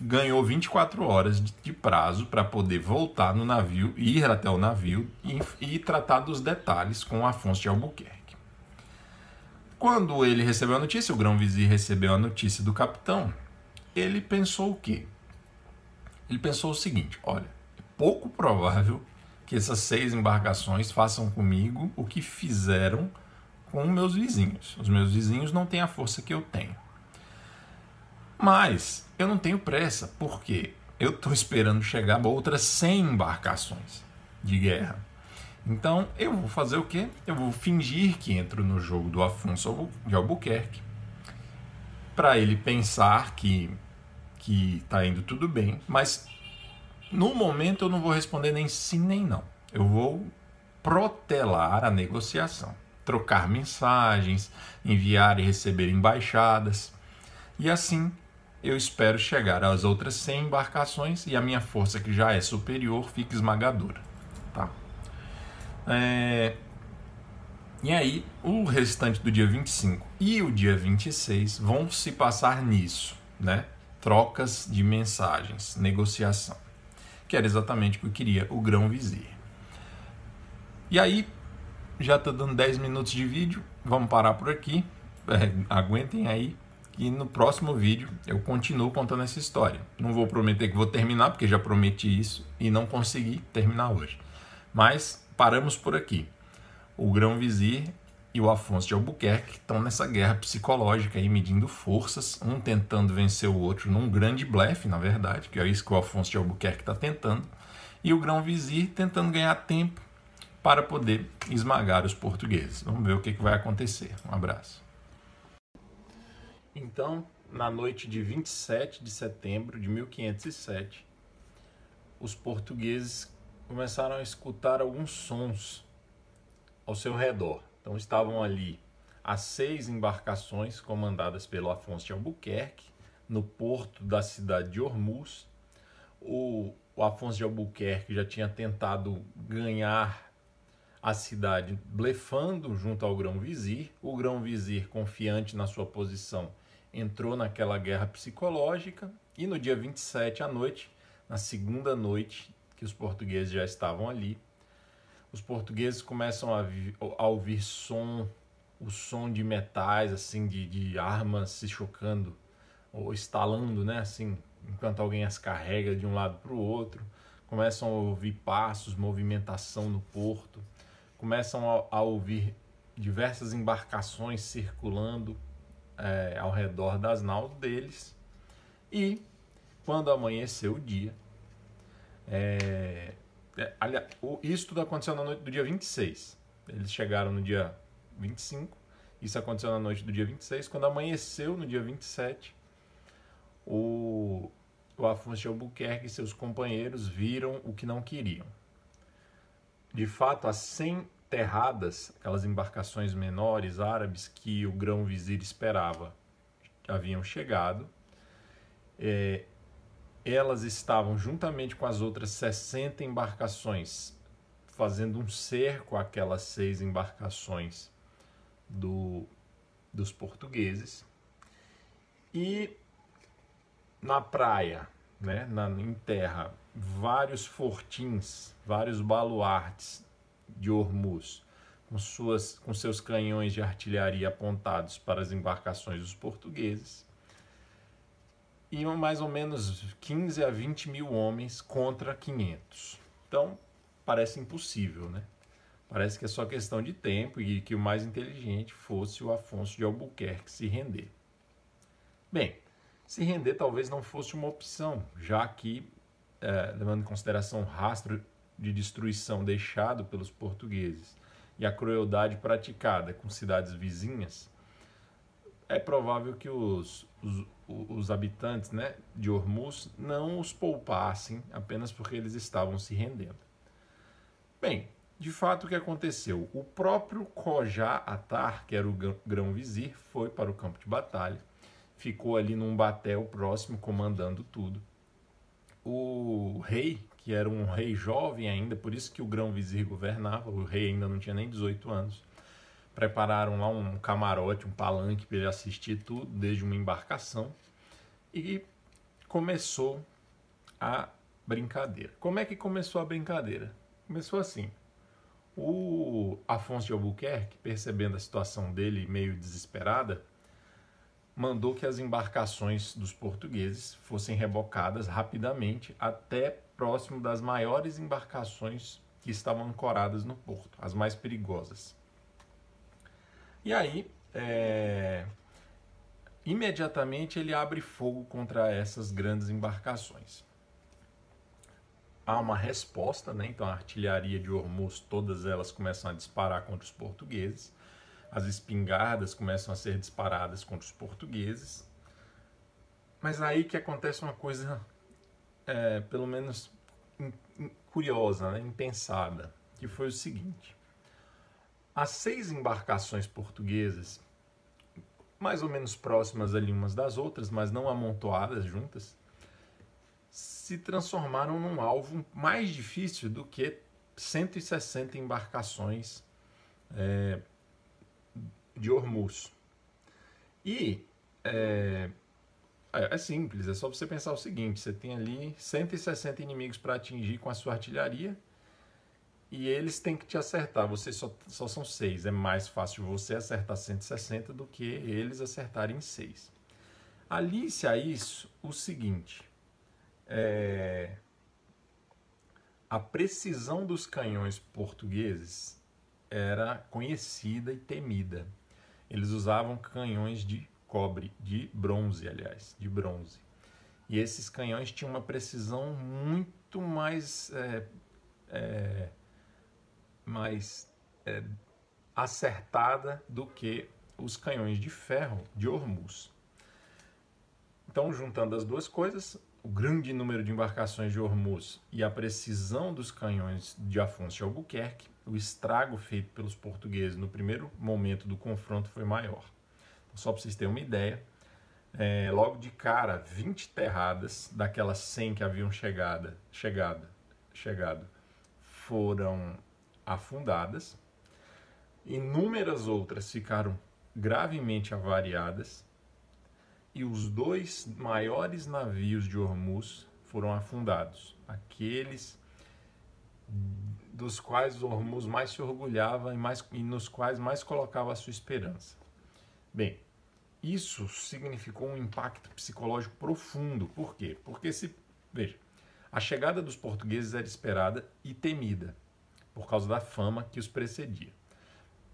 ganhou 24 horas de prazo para poder voltar no navio, ir até o navio e, e tratar dos detalhes com Afonso de Albuquerque. Quando ele recebeu a notícia, o grão-vizir recebeu a notícia do capitão, ele pensou o quê? Ele pensou o seguinte: olha, é pouco provável que essas seis embarcações façam comigo o que fizeram com meus vizinhos. Os meus vizinhos não têm a força que eu tenho. Mas eu não tenho pressa, porque eu estou esperando chegar outras 100 embarcações de guerra. Então eu vou fazer o quê? Eu vou fingir que entro no jogo do Afonso de Albuquerque para ele pensar que que está indo tudo bem, mas no momento eu não vou responder nem sim nem não. Eu vou protelar a negociação trocar mensagens, enviar e receber embaixadas. E assim eu espero chegar às outras 100 embarcações e a minha força, que já é superior, fique esmagadora. Tá? É... E aí, o restante do dia 25 e o dia 26 vão se passar nisso, né? Trocas de mensagens, negociação. Que era exatamente o que eu queria o grão-vizir. E aí, já está dando 10 minutos de vídeo, vamos parar por aqui. É, aguentem aí que no próximo vídeo eu continuo contando essa história. Não vou prometer que vou terminar, porque já prometi isso e não consegui terminar hoje. Mas paramos por aqui. O Grão Vizir e o Afonso de Albuquerque estão nessa guerra psicológica aí, medindo forças, um tentando vencer o outro num grande blefe, na verdade, que é isso que o Afonso de Albuquerque está tentando, e o Grão Vizir tentando ganhar tempo para poder esmagar os portugueses. Vamos ver o que, que vai acontecer. Um abraço. Então, na noite de 27 de setembro de 1507, os portugueses começaram a escutar alguns sons ao seu redor. Então, estavam ali as seis embarcações comandadas pelo Afonso de Albuquerque, no porto da cidade de Hormuz. O, o Afonso de Albuquerque já tinha tentado ganhar a cidade blefando junto ao grão-vizir. O grão-vizir, confiante na sua posição, entrou naquela guerra psicológica e no dia 27 à noite, na segunda noite que os portugueses já estavam ali, os portugueses começam a, a ouvir som, o som de metais, assim, de, de armas se chocando ou estalando, né, assim, enquanto alguém as carrega de um lado para o outro. Começam a ouvir passos, movimentação no porto começam a, a ouvir diversas embarcações circulando é, ao redor das naus deles. E quando amanheceu o dia, é, é, aliás, isso tudo aconteceu na noite do dia 26. Eles chegaram no dia 25. Isso aconteceu na noite do dia 26. Quando amanheceu no dia 27, o, o Afonso de Albuquerque e seus companheiros viram o que não queriam. De fato, as 100 terradas, aquelas embarcações menores árabes que o grão-vizir esperava, haviam chegado. É, elas estavam juntamente com as outras 60 embarcações fazendo um cerco àquelas seis embarcações do, dos portugueses. E na praia, né, na, em terra, vários fortins, vários baluartes de Hormuz, com, suas, com seus canhões de artilharia apontados para as embarcações dos portugueses, iam mais ou menos 15 a 20 mil homens contra 500. Então, parece impossível, né? Parece que é só questão de tempo e que o mais inteligente fosse o Afonso de Albuquerque se render. Bem, se render talvez não fosse uma opção, já que, é, levando em consideração o rastro de destruição deixado pelos portugueses e a crueldade praticada com cidades vizinhas, é provável que os, os, os habitantes né, de Hormuz não os poupassem apenas porque eles estavam se rendendo. Bem, de fato o que aconteceu? O próprio Kojá Atar, que era o grão-vizir, foi para o campo de batalha, ficou ali num batel próximo comandando tudo. O rei, que era um rei jovem ainda, por isso que o grão-vizir governava, o rei ainda não tinha nem 18 anos, prepararam lá um camarote, um palanque para ele assistir tudo, desde uma embarcação, e começou a brincadeira. Como é que começou a brincadeira? Começou assim. O Afonso de Albuquerque, percebendo a situação dele meio desesperada, mandou que as embarcações dos portugueses fossem rebocadas rapidamente até próximo das maiores embarcações que estavam ancoradas no porto, as mais perigosas. E aí, é... imediatamente ele abre fogo contra essas grandes embarcações. Há uma resposta, né? então a artilharia de Hormuz, todas elas começam a disparar contra os portugueses, as espingardas começam a ser disparadas contra os portugueses, mas aí que acontece uma coisa, é, pelo menos curiosa, né? impensada, que foi o seguinte: as seis embarcações portuguesas, mais ou menos próximas ali umas das outras, mas não amontoadas juntas, se transformaram num alvo mais difícil do que 160 embarcações é, de Hormuz. E é, é, é, simples, é só você pensar o seguinte: você tem ali 160 inimigos para atingir com a sua artilharia e eles têm que te acertar. Você só, só são seis. É mais fácil você acertar 160 do que eles acertarem seis. Alice a isso o seguinte: é, a precisão dos canhões portugueses era conhecida e temida. Eles usavam canhões de cobre, de bronze, aliás, de bronze. E esses canhões tinham uma precisão muito mais é, é, mais é, acertada do que os canhões de ferro de Hormuz. Então, juntando as duas coisas, o grande número de embarcações de Hormuz e a precisão dos canhões de Afonso de Albuquerque, o estrago feito pelos portugueses no primeiro momento do confronto foi maior. Só para vocês terem uma ideia, é, logo de cara, 20 terradas daquelas 100 que haviam chegada, chegada, chegado foram afundadas, inúmeras outras ficaram gravemente avariadas. E os dois maiores navios de Hormuz foram afundados, aqueles dos quais Hormuz mais se orgulhava e, mais, e nos quais mais colocava a sua esperança. Bem, isso significou um impacto psicológico profundo. Por quê? Porque se veja, a chegada dos portugueses era esperada e temida por causa da fama que os precedia.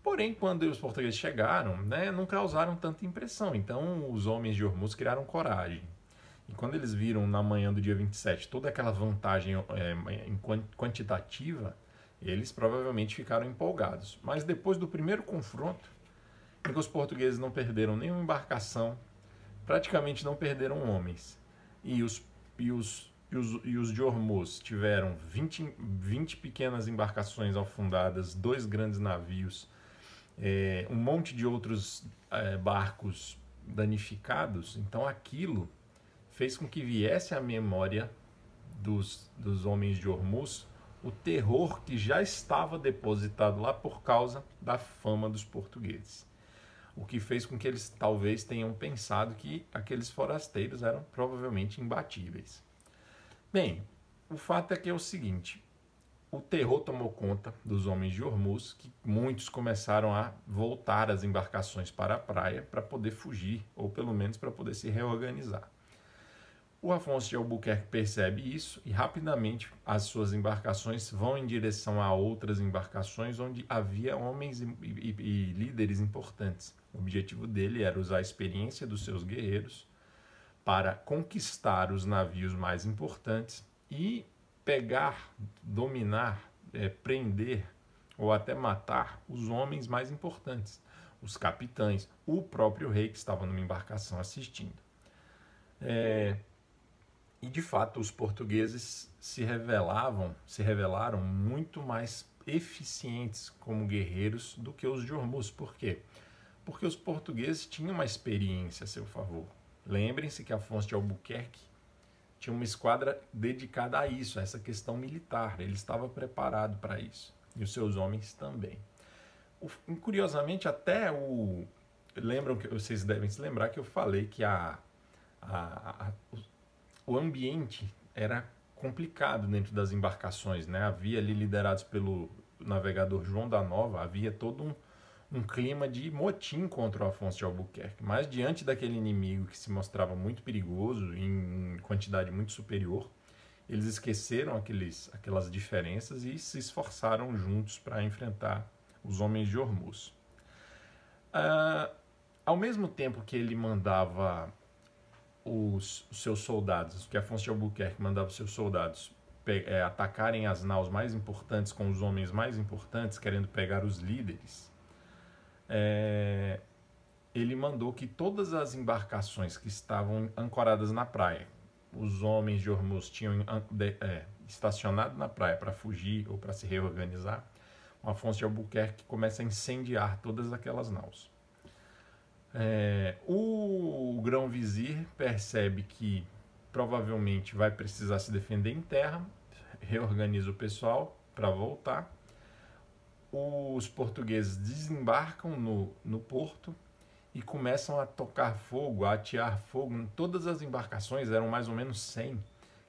Porém, quando os portugueses chegaram, né, não causaram tanta impressão. Então, os homens de Hormuz criaram coragem. E quando eles viram na manhã do dia 27 toda aquela vantagem é, quantitativa, eles provavelmente ficaram empolgados. Mas depois do primeiro confronto, em que os portugueses não perderam nenhuma embarcação, praticamente não perderam homens, e os, e os e os, e os de Hormuz tiveram 20, 20 pequenas embarcações afundadas, dois grandes navios, é, um monte de outros é, barcos danificados. Então aquilo fez com que viesse à memória dos, dos homens de Hormuz o terror que já estava depositado lá por causa da fama dos portugueses. O que fez com que eles talvez tenham pensado que aqueles forasteiros eram provavelmente imbatíveis. Bem, o fato é que é o seguinte: o terror tomou conta dos homens de Hormuz, que muitos começaram a voltar as embarcações para a praia para poder fugir, ou pelo menos para poder se reorganizar. O Afonso de Albuquerque percebe isso e rapidamente as suas embarcações vão em direção a outras embarcações onde havia homens e, e, e líderes importantes. O objetivo dele era usar a experiência dos seus guerreiros para conquistar os navios mais importantes e pegar, dominar, é, prender ou até matar os homens mais importantes, os capitães, o próprio rei que estava numa embarcação assistindo. É, e de fato os portugueses se revelavam, se revelaram muito mais eficientes como guerreiros do que os de Hormuz. Por quê? Porque os portugueses tinham uma experiência a seu favor. Lembrem-se que Afonso de Albuquerque tinha uma esquadra dedicada a isso, a essa questão militar. Ele estava preparado para isso. E os seus homens também. O, curiosamente, até o. Lembram que vocês devem se lembrar que eu falei que a, a, a o, o ambiente era complicado dentro das embarcações, né? Havia ali liderados pelo navegador João da Nova, havia todo um, um clima de motim contra o Afonso de Albuquerque. Mas diante daquele inimigo que se mostrava muito perigoso, em quantidade muito superior, eles esqueceram aqueles, aquelas diferenças e se esforçaram juntos para enfrentar os homens de Hormuz. Ah, ao mesmo tempo que ele mandava os, os, seus soldados, que Afonso de Albuquerque mandava os seus soldados é, atacarem as naus mais importantes com os homens mais importantes, querendo pegar os líderes, é, ele mandou que todas as embarcações que estavam ancoradas na praia, os homens de Hormuz tinham é, estacionado na praia para fugir ou para se reorganizar, o Afonso de Albuquerque começa a incendiar todas aquelas naus. É, o grão-vizir percebe que provavelmente vai precisar se defender em terra, reorganiza o pessoal para voltar os portugueses desembarcam no, no porto e começam a tocar fogo, a atear fogo todas as embarcações, eram mais ou menos 100,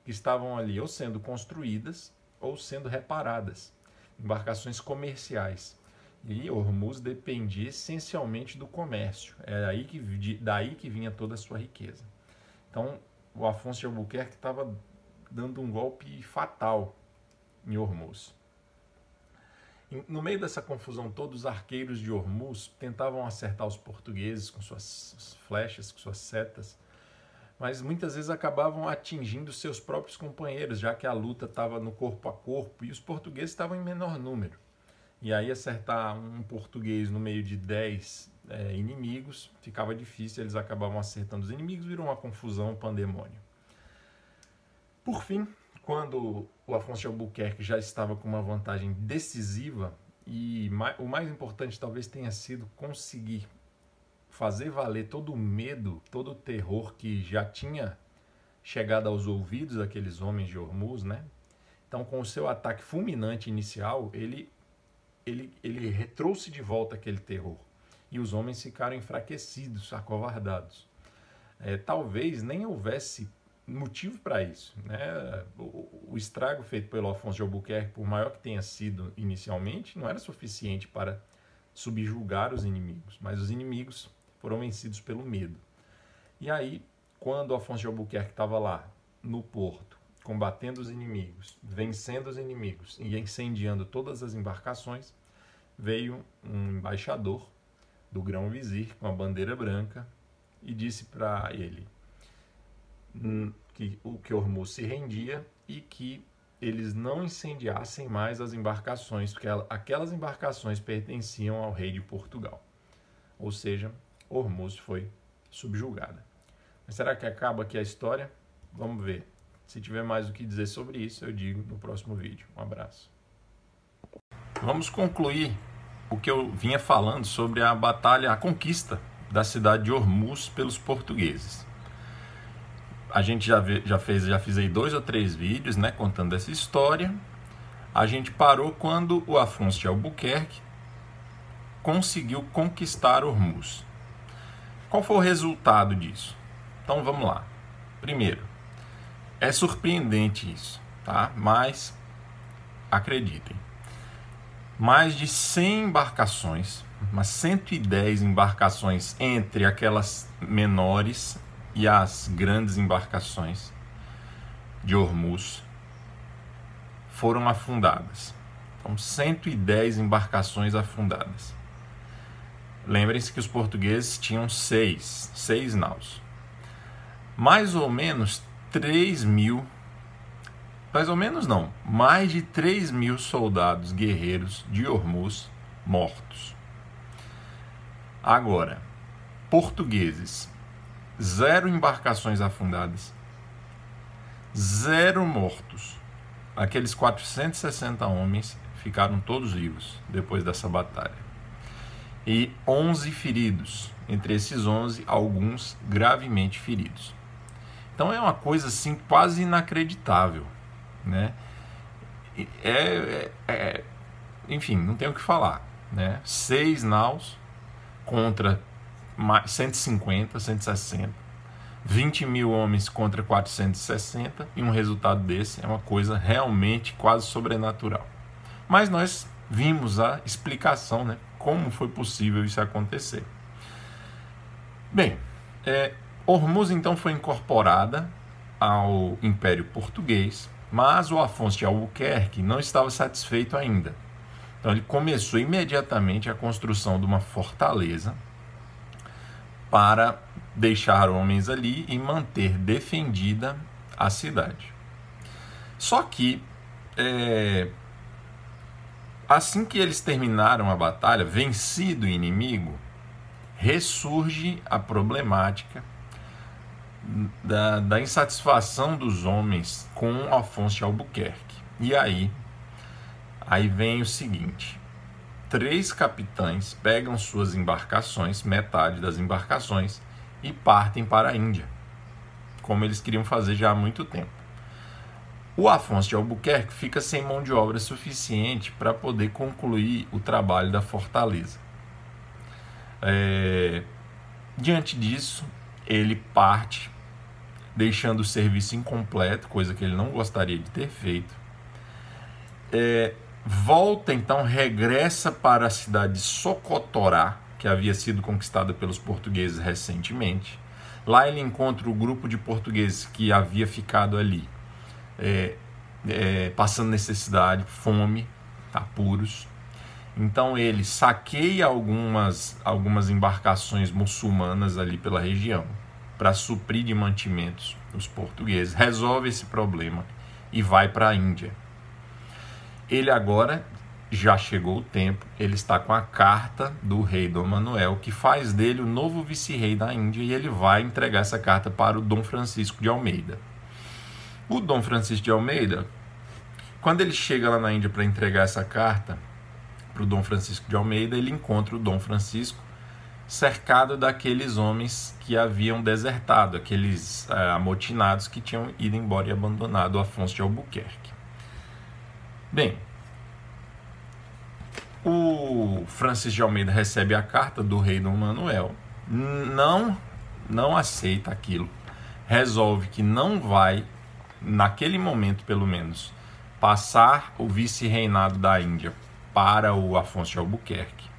que estavam ali ou sendo construídas ou sendo reparadas, embarcações comerciais. E Hormuz dependia essencialmente do comércio, era aí que, daí que vinha toda a sua riqueza. Então, o Afonso de Albuquerque estava dando um golpe fatal em Hormuz. No meio dessa confusão toda, os arqueiros de Hormuz tentavam acertar os portugueses com suas flechas, com suas setas, mas muitas vezes acabavam atingindo seus próprios companheiros, já que a luta estava no corpo a corpo e os portugueses estavam em menor número. E aí acertar um português no meio de dez é, inimigos ficava difícil, eles acabavam acertando os inimigos, virou uma confusão, um pandemônio. Por fim, quando o Afonso de Albuquerque já estava com uma vantagem decisiva e o mais importante talvez tenha sido conseguir fazer valer todo o medo, todo o terror que já tinha chegado aos ouvidos daqueles homens de Hormuz, né? Então, com o seu ataque fulminante inicial, ele ele ele trouxe de volta aquele terror e os homens ficaram enfraquecidos, acovardados. É, talvez nem houvesse motivo para isso. Né? O, o, estrago feito pelo Afonso de Albuquerque, por maior que tenha sido inicialmente, não era suficiente para subjugar os inimigos, mas os inimigos foram vencidos pelo medo. E aí, quando Afonso de Albuquerque estava lá, no porto, combatendo os inimigos, vencendo os inimigos e incendiando todas as embarcações, veio um embaixador do grão-vizir com a bandeira branca e disse para ele: que o que Hormuz se rendia e que eles não incendiassem mais as embarcações, porque aquelas embarcações pertenciam ao rei de Portugal. Ou seja, Hormuz foi subjugada. Mas será que acaba aqui a história? Vamos ver. Se tiver mais o que dizer sobre isso, eu digo no próximo vídeo. Um abraço. Vamos concluir o que eu vinha falando sobre a batalha, a conquista da cidade de Hormuz pelos portugueses a gente já, vê, já fez, já fiz aí dois ou três vídeos, né, contando essa história. A gente parou quando o Afonso de Albuquerque conseguiu conquistar Hormuz. Qual foi o resultado disso? Então vamos lá. Primeiro, é surpreendente isso, tá? Mas acreditem. Mais de 100 embarcações, umas 110 embarcações entre aquelas menores e as grandes embarcações de Hormuz foram afundadas. Então, 110 embarcações afundadas. Lembrem-se que os portugueses tinham seis, seis naus. mais ou menos 3 mil, mais ou menos não, mais de 3 mil soldados guerreiros de Hormuz mortos. Agora, portugueses, zero embarcações afundadas, zero mortos. Aqueles 460 homens ficaram todos vivos depois dessa batalha. E 11 feridos, entre esses 11, alguns gravemente feridos. Então é uma coisa assim quase inacreditável, né? É, é, é, enfim, não tem o que falar, né? Seis naus contra 150, 160, 20 mil homens contra 460 e um resultado desse é uma coisa realmente quase sobrenatural. Mas nós vimos a explicação, né? Como foi possível isso acontecer. Bem, é, Hormuz então foi incorporada ao Império Português, mas o Afonso de Albuquerque não estava satisfeito ainda. Então ele começou imediatamente a construção de uma fortaleza para deixar homens ali e manter defendida a cidade. Só que é, assim que eles terminaram a batalha, vencido o inimigo, ressurge a problemática da, da insatisfação dos homens com Afonso de Albuquerque. E aí, aí vem o seguinte: três capitães pegam suas embarcações, metade das embarcações, e partem para a Índia, como eles queriam fazer já há muito tempo. O Afonso de Albuquerque fica sem mão de obra suficiente para poder concluir o trabalho da fortaleza. É... Diante disso, ele parte deixando o serviço incompleto, coisa que ele não gostaria de ter feito. É, volta então, regressa para a cidade de Socotorá, que havia sido conquistada pelos portugueses recentemente. Lá ele encontra o grupo de portugueses que havia ficado ali, é, é, passando necessidade, fome, apuros. Então ele saqueia algumas, algumas embarcações muçulmanas ali pela região para suprir de mantimentos os portugueses, resolve esse problema e vai para a Índia. Ele agora já chegou o tempo, ele está com a carta do rei Dom Manuel, que faz dele o novo vice-rei da Índia, e ele vai entregar essa carta para o Dom Francisco de Almeida. O Dom Francisco de Almeida, quando ele chega lá na Índia para entregar essa carta para o Dom Francisco de Almeida, ele encontra o Dom Francisco cercado daqueles homens que haviam desertado, aqueles é, amotinados que tinham ido embora e abandonado Afonso de Albuquerque. Bem, o Francis de Almeida recebe a carta do rei Dom Manuel, não, não aceita aquilo, resolve que não vai, naquele momento pelo menos, passar o vice-reinado da Índia para o Afonso de Albuquerque.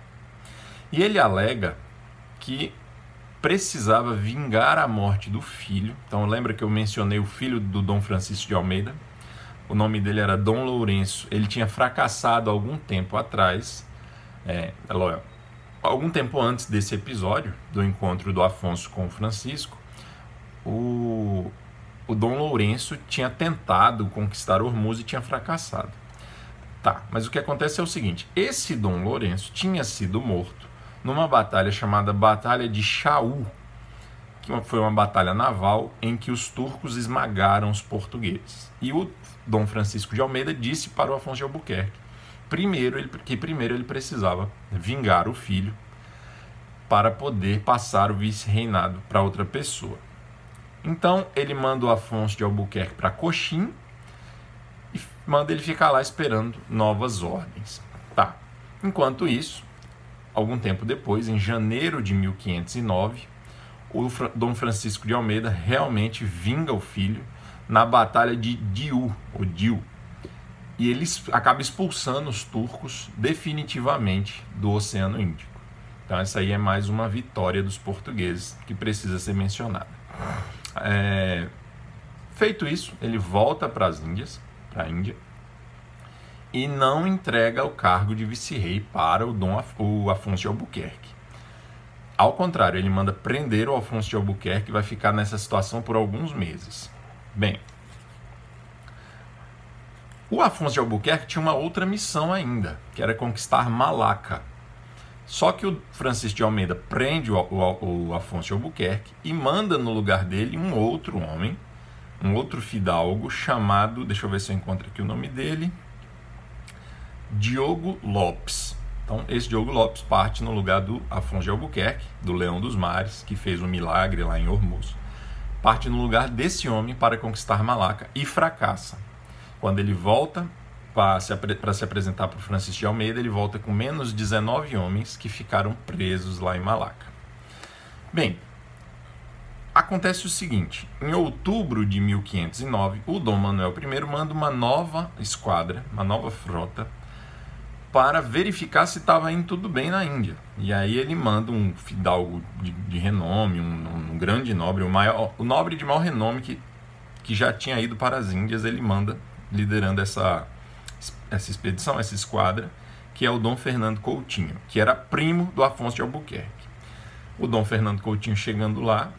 E ele alega que precisava vingar a morte do filho. Então lembra que eu mencionei o filho do Dom Francisco de Almeida? O nome dele era Dom Lourenço. Ele tinha fracassado algum tempo atrás, é, algum tempo antes desse episódio do encontro do Afonso com o Francisco. O, o Dom Lourenço tinha tentado conquistar Hormuz e tinha fracassado. Tá, mas o que acontece é o seguinte: esse Dom Lourenço tinha sido morto numa batalha chamada Batalha de Chaú, que foi uma batalha naval em que os turcos esmagaram os portugueses. E o Dom Francisco de Almeida disse para o Afonso de Albuquerque primeiro ele, que primeiro ele precisava vingar o filho para poder passar o vice-reinado para outra pessoa. Então ele manda o Afonso de Albuquerque para Coxim e manda ele ficar lá esperando novas ordens. Tá. Enquanto isso, Algum tempo depois, em janeiro de 1509, o Dom Francisco de Almeida realmente vinga o filho na batalha de Diu, ou Diu, e ele acaba expulsando os turcos definitivamente do Oceano Índico. Então essa aí é mais uma vitória dos portugueses que precisa ser mencionada. É... Feito isso, ele volta para as Índias, para a Índia, e não entrega o cargo de vice-rei para o Dom o Afonso de Albuquerque. Ao contrário, ele manda prender o Afonso de Albuquerque e vai ficar nessa situação por alguns meses. Bem, o Afonso de Albuquerque tinha uma outra missão ainda, que era conquistar Malaca. Só que o Francisco de Almeida prende o, o, o Afonso de Albuquerque e manda no lugar dele um outro homem, um outro fidalgo chamado, deixa eu ver se eu encontro aqui o nome dele, Diogo Lopes. Então, esse Diogo Lopes parte no lugar do Afonso de Albuquerque, do Leão dos Mares, que fez um milagre lá em Hormuz. Parte no lugar desse homem para conquistar Malaca e fracassa. Quando ele volta para se, se apresentar para o Francisco de Almeida, ele volta com menos 19 homens que ficaram presos lá em Malaca. Bem, acontece o seguinte: em outubro de 1509, o Dom Manuel I manda uma nova esquadra, uma nova frota, para verificar se estava indo tudo bem na Índia. E aí ele manda um fidalgo de, de renome, um, um, grande nobre, o, maior, o nobre de maior renome que, que já tinha ido para as Índias, ele manda liderando essa essa expedição, essa esquadra, que é o Dom Fernando Coutinho, que era primo do Afonso de Albuquerque. O Dom Fernando Coutinho chegando lá,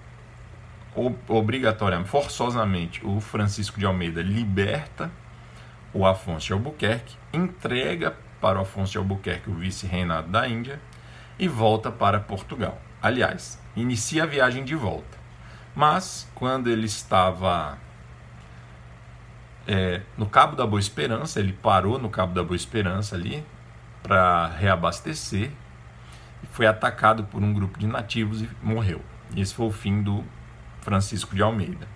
obrigatoriamente, forçosamente, o Francisco de Almeida liberta o Afonso de Albuquerque, entrega para o Afonso de Albuquerque o vice-reinado da Índia e volta para Portugal. Aliás, inicia a viagem de volta. Mas, quando ele estava é, no Cabo da Boa Esperança, ele parou no Cabo da Boa Esperança ali para reabastecer e foi atacado por um grupo de nativos e morreu. Esse foi o fim do Francisco de Almeida.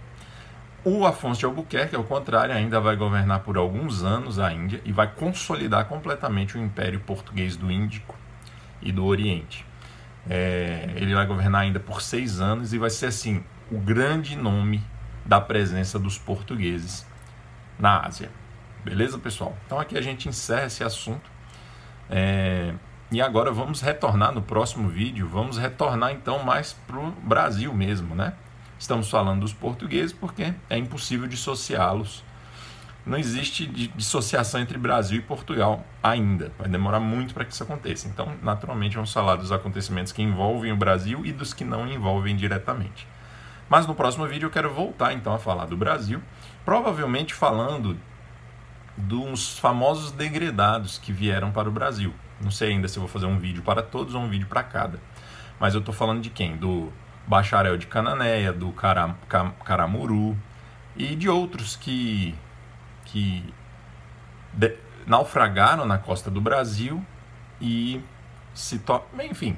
O Afonso de Albuquerque, ao contrário, ainda vai governar por alguns anos a Índia e vai consolidar completamente o Império Português do Índico e do Oriente. É, ele vai governar ainda por seis anos e vai ser assim o grande nome da presença dos portugueses na Ásia. Beleza, pessoal? Então aqui a gente encerra esse assunto. É... E agora vamos retornar no próximo vídeo, vamos retornar então mais para o Brasil mesmo, né? Estamos falando dos portugueses porque é impossível dissociá-los. Não existe dissociação entre Brasil e Portugal ainda. Vai demorar muito para que isso aconteça. Então, naturalmente, vamos falar dos acontecimentos que envolvem o Brasil e dos que não envolvem diretamente. Mas no próximo vídeo eu quero voltar então a falar do Brasil provavelmente falando dos famosos degredados que vieram para o Brasil. Não sei ainda se vou fazer um vídeo para todos ou um vídeo para cada. Mas eu estou falando de quem? Do Bacharel de Cananéia, do Caram, Caramuru e de outros que, que de, naufragaram na costa do Brasil e se to... Enfim,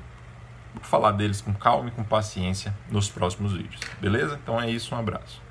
vou falar deles com calma e com paciência nos próximos vídeos. Beleza? Então é isso, um abraço.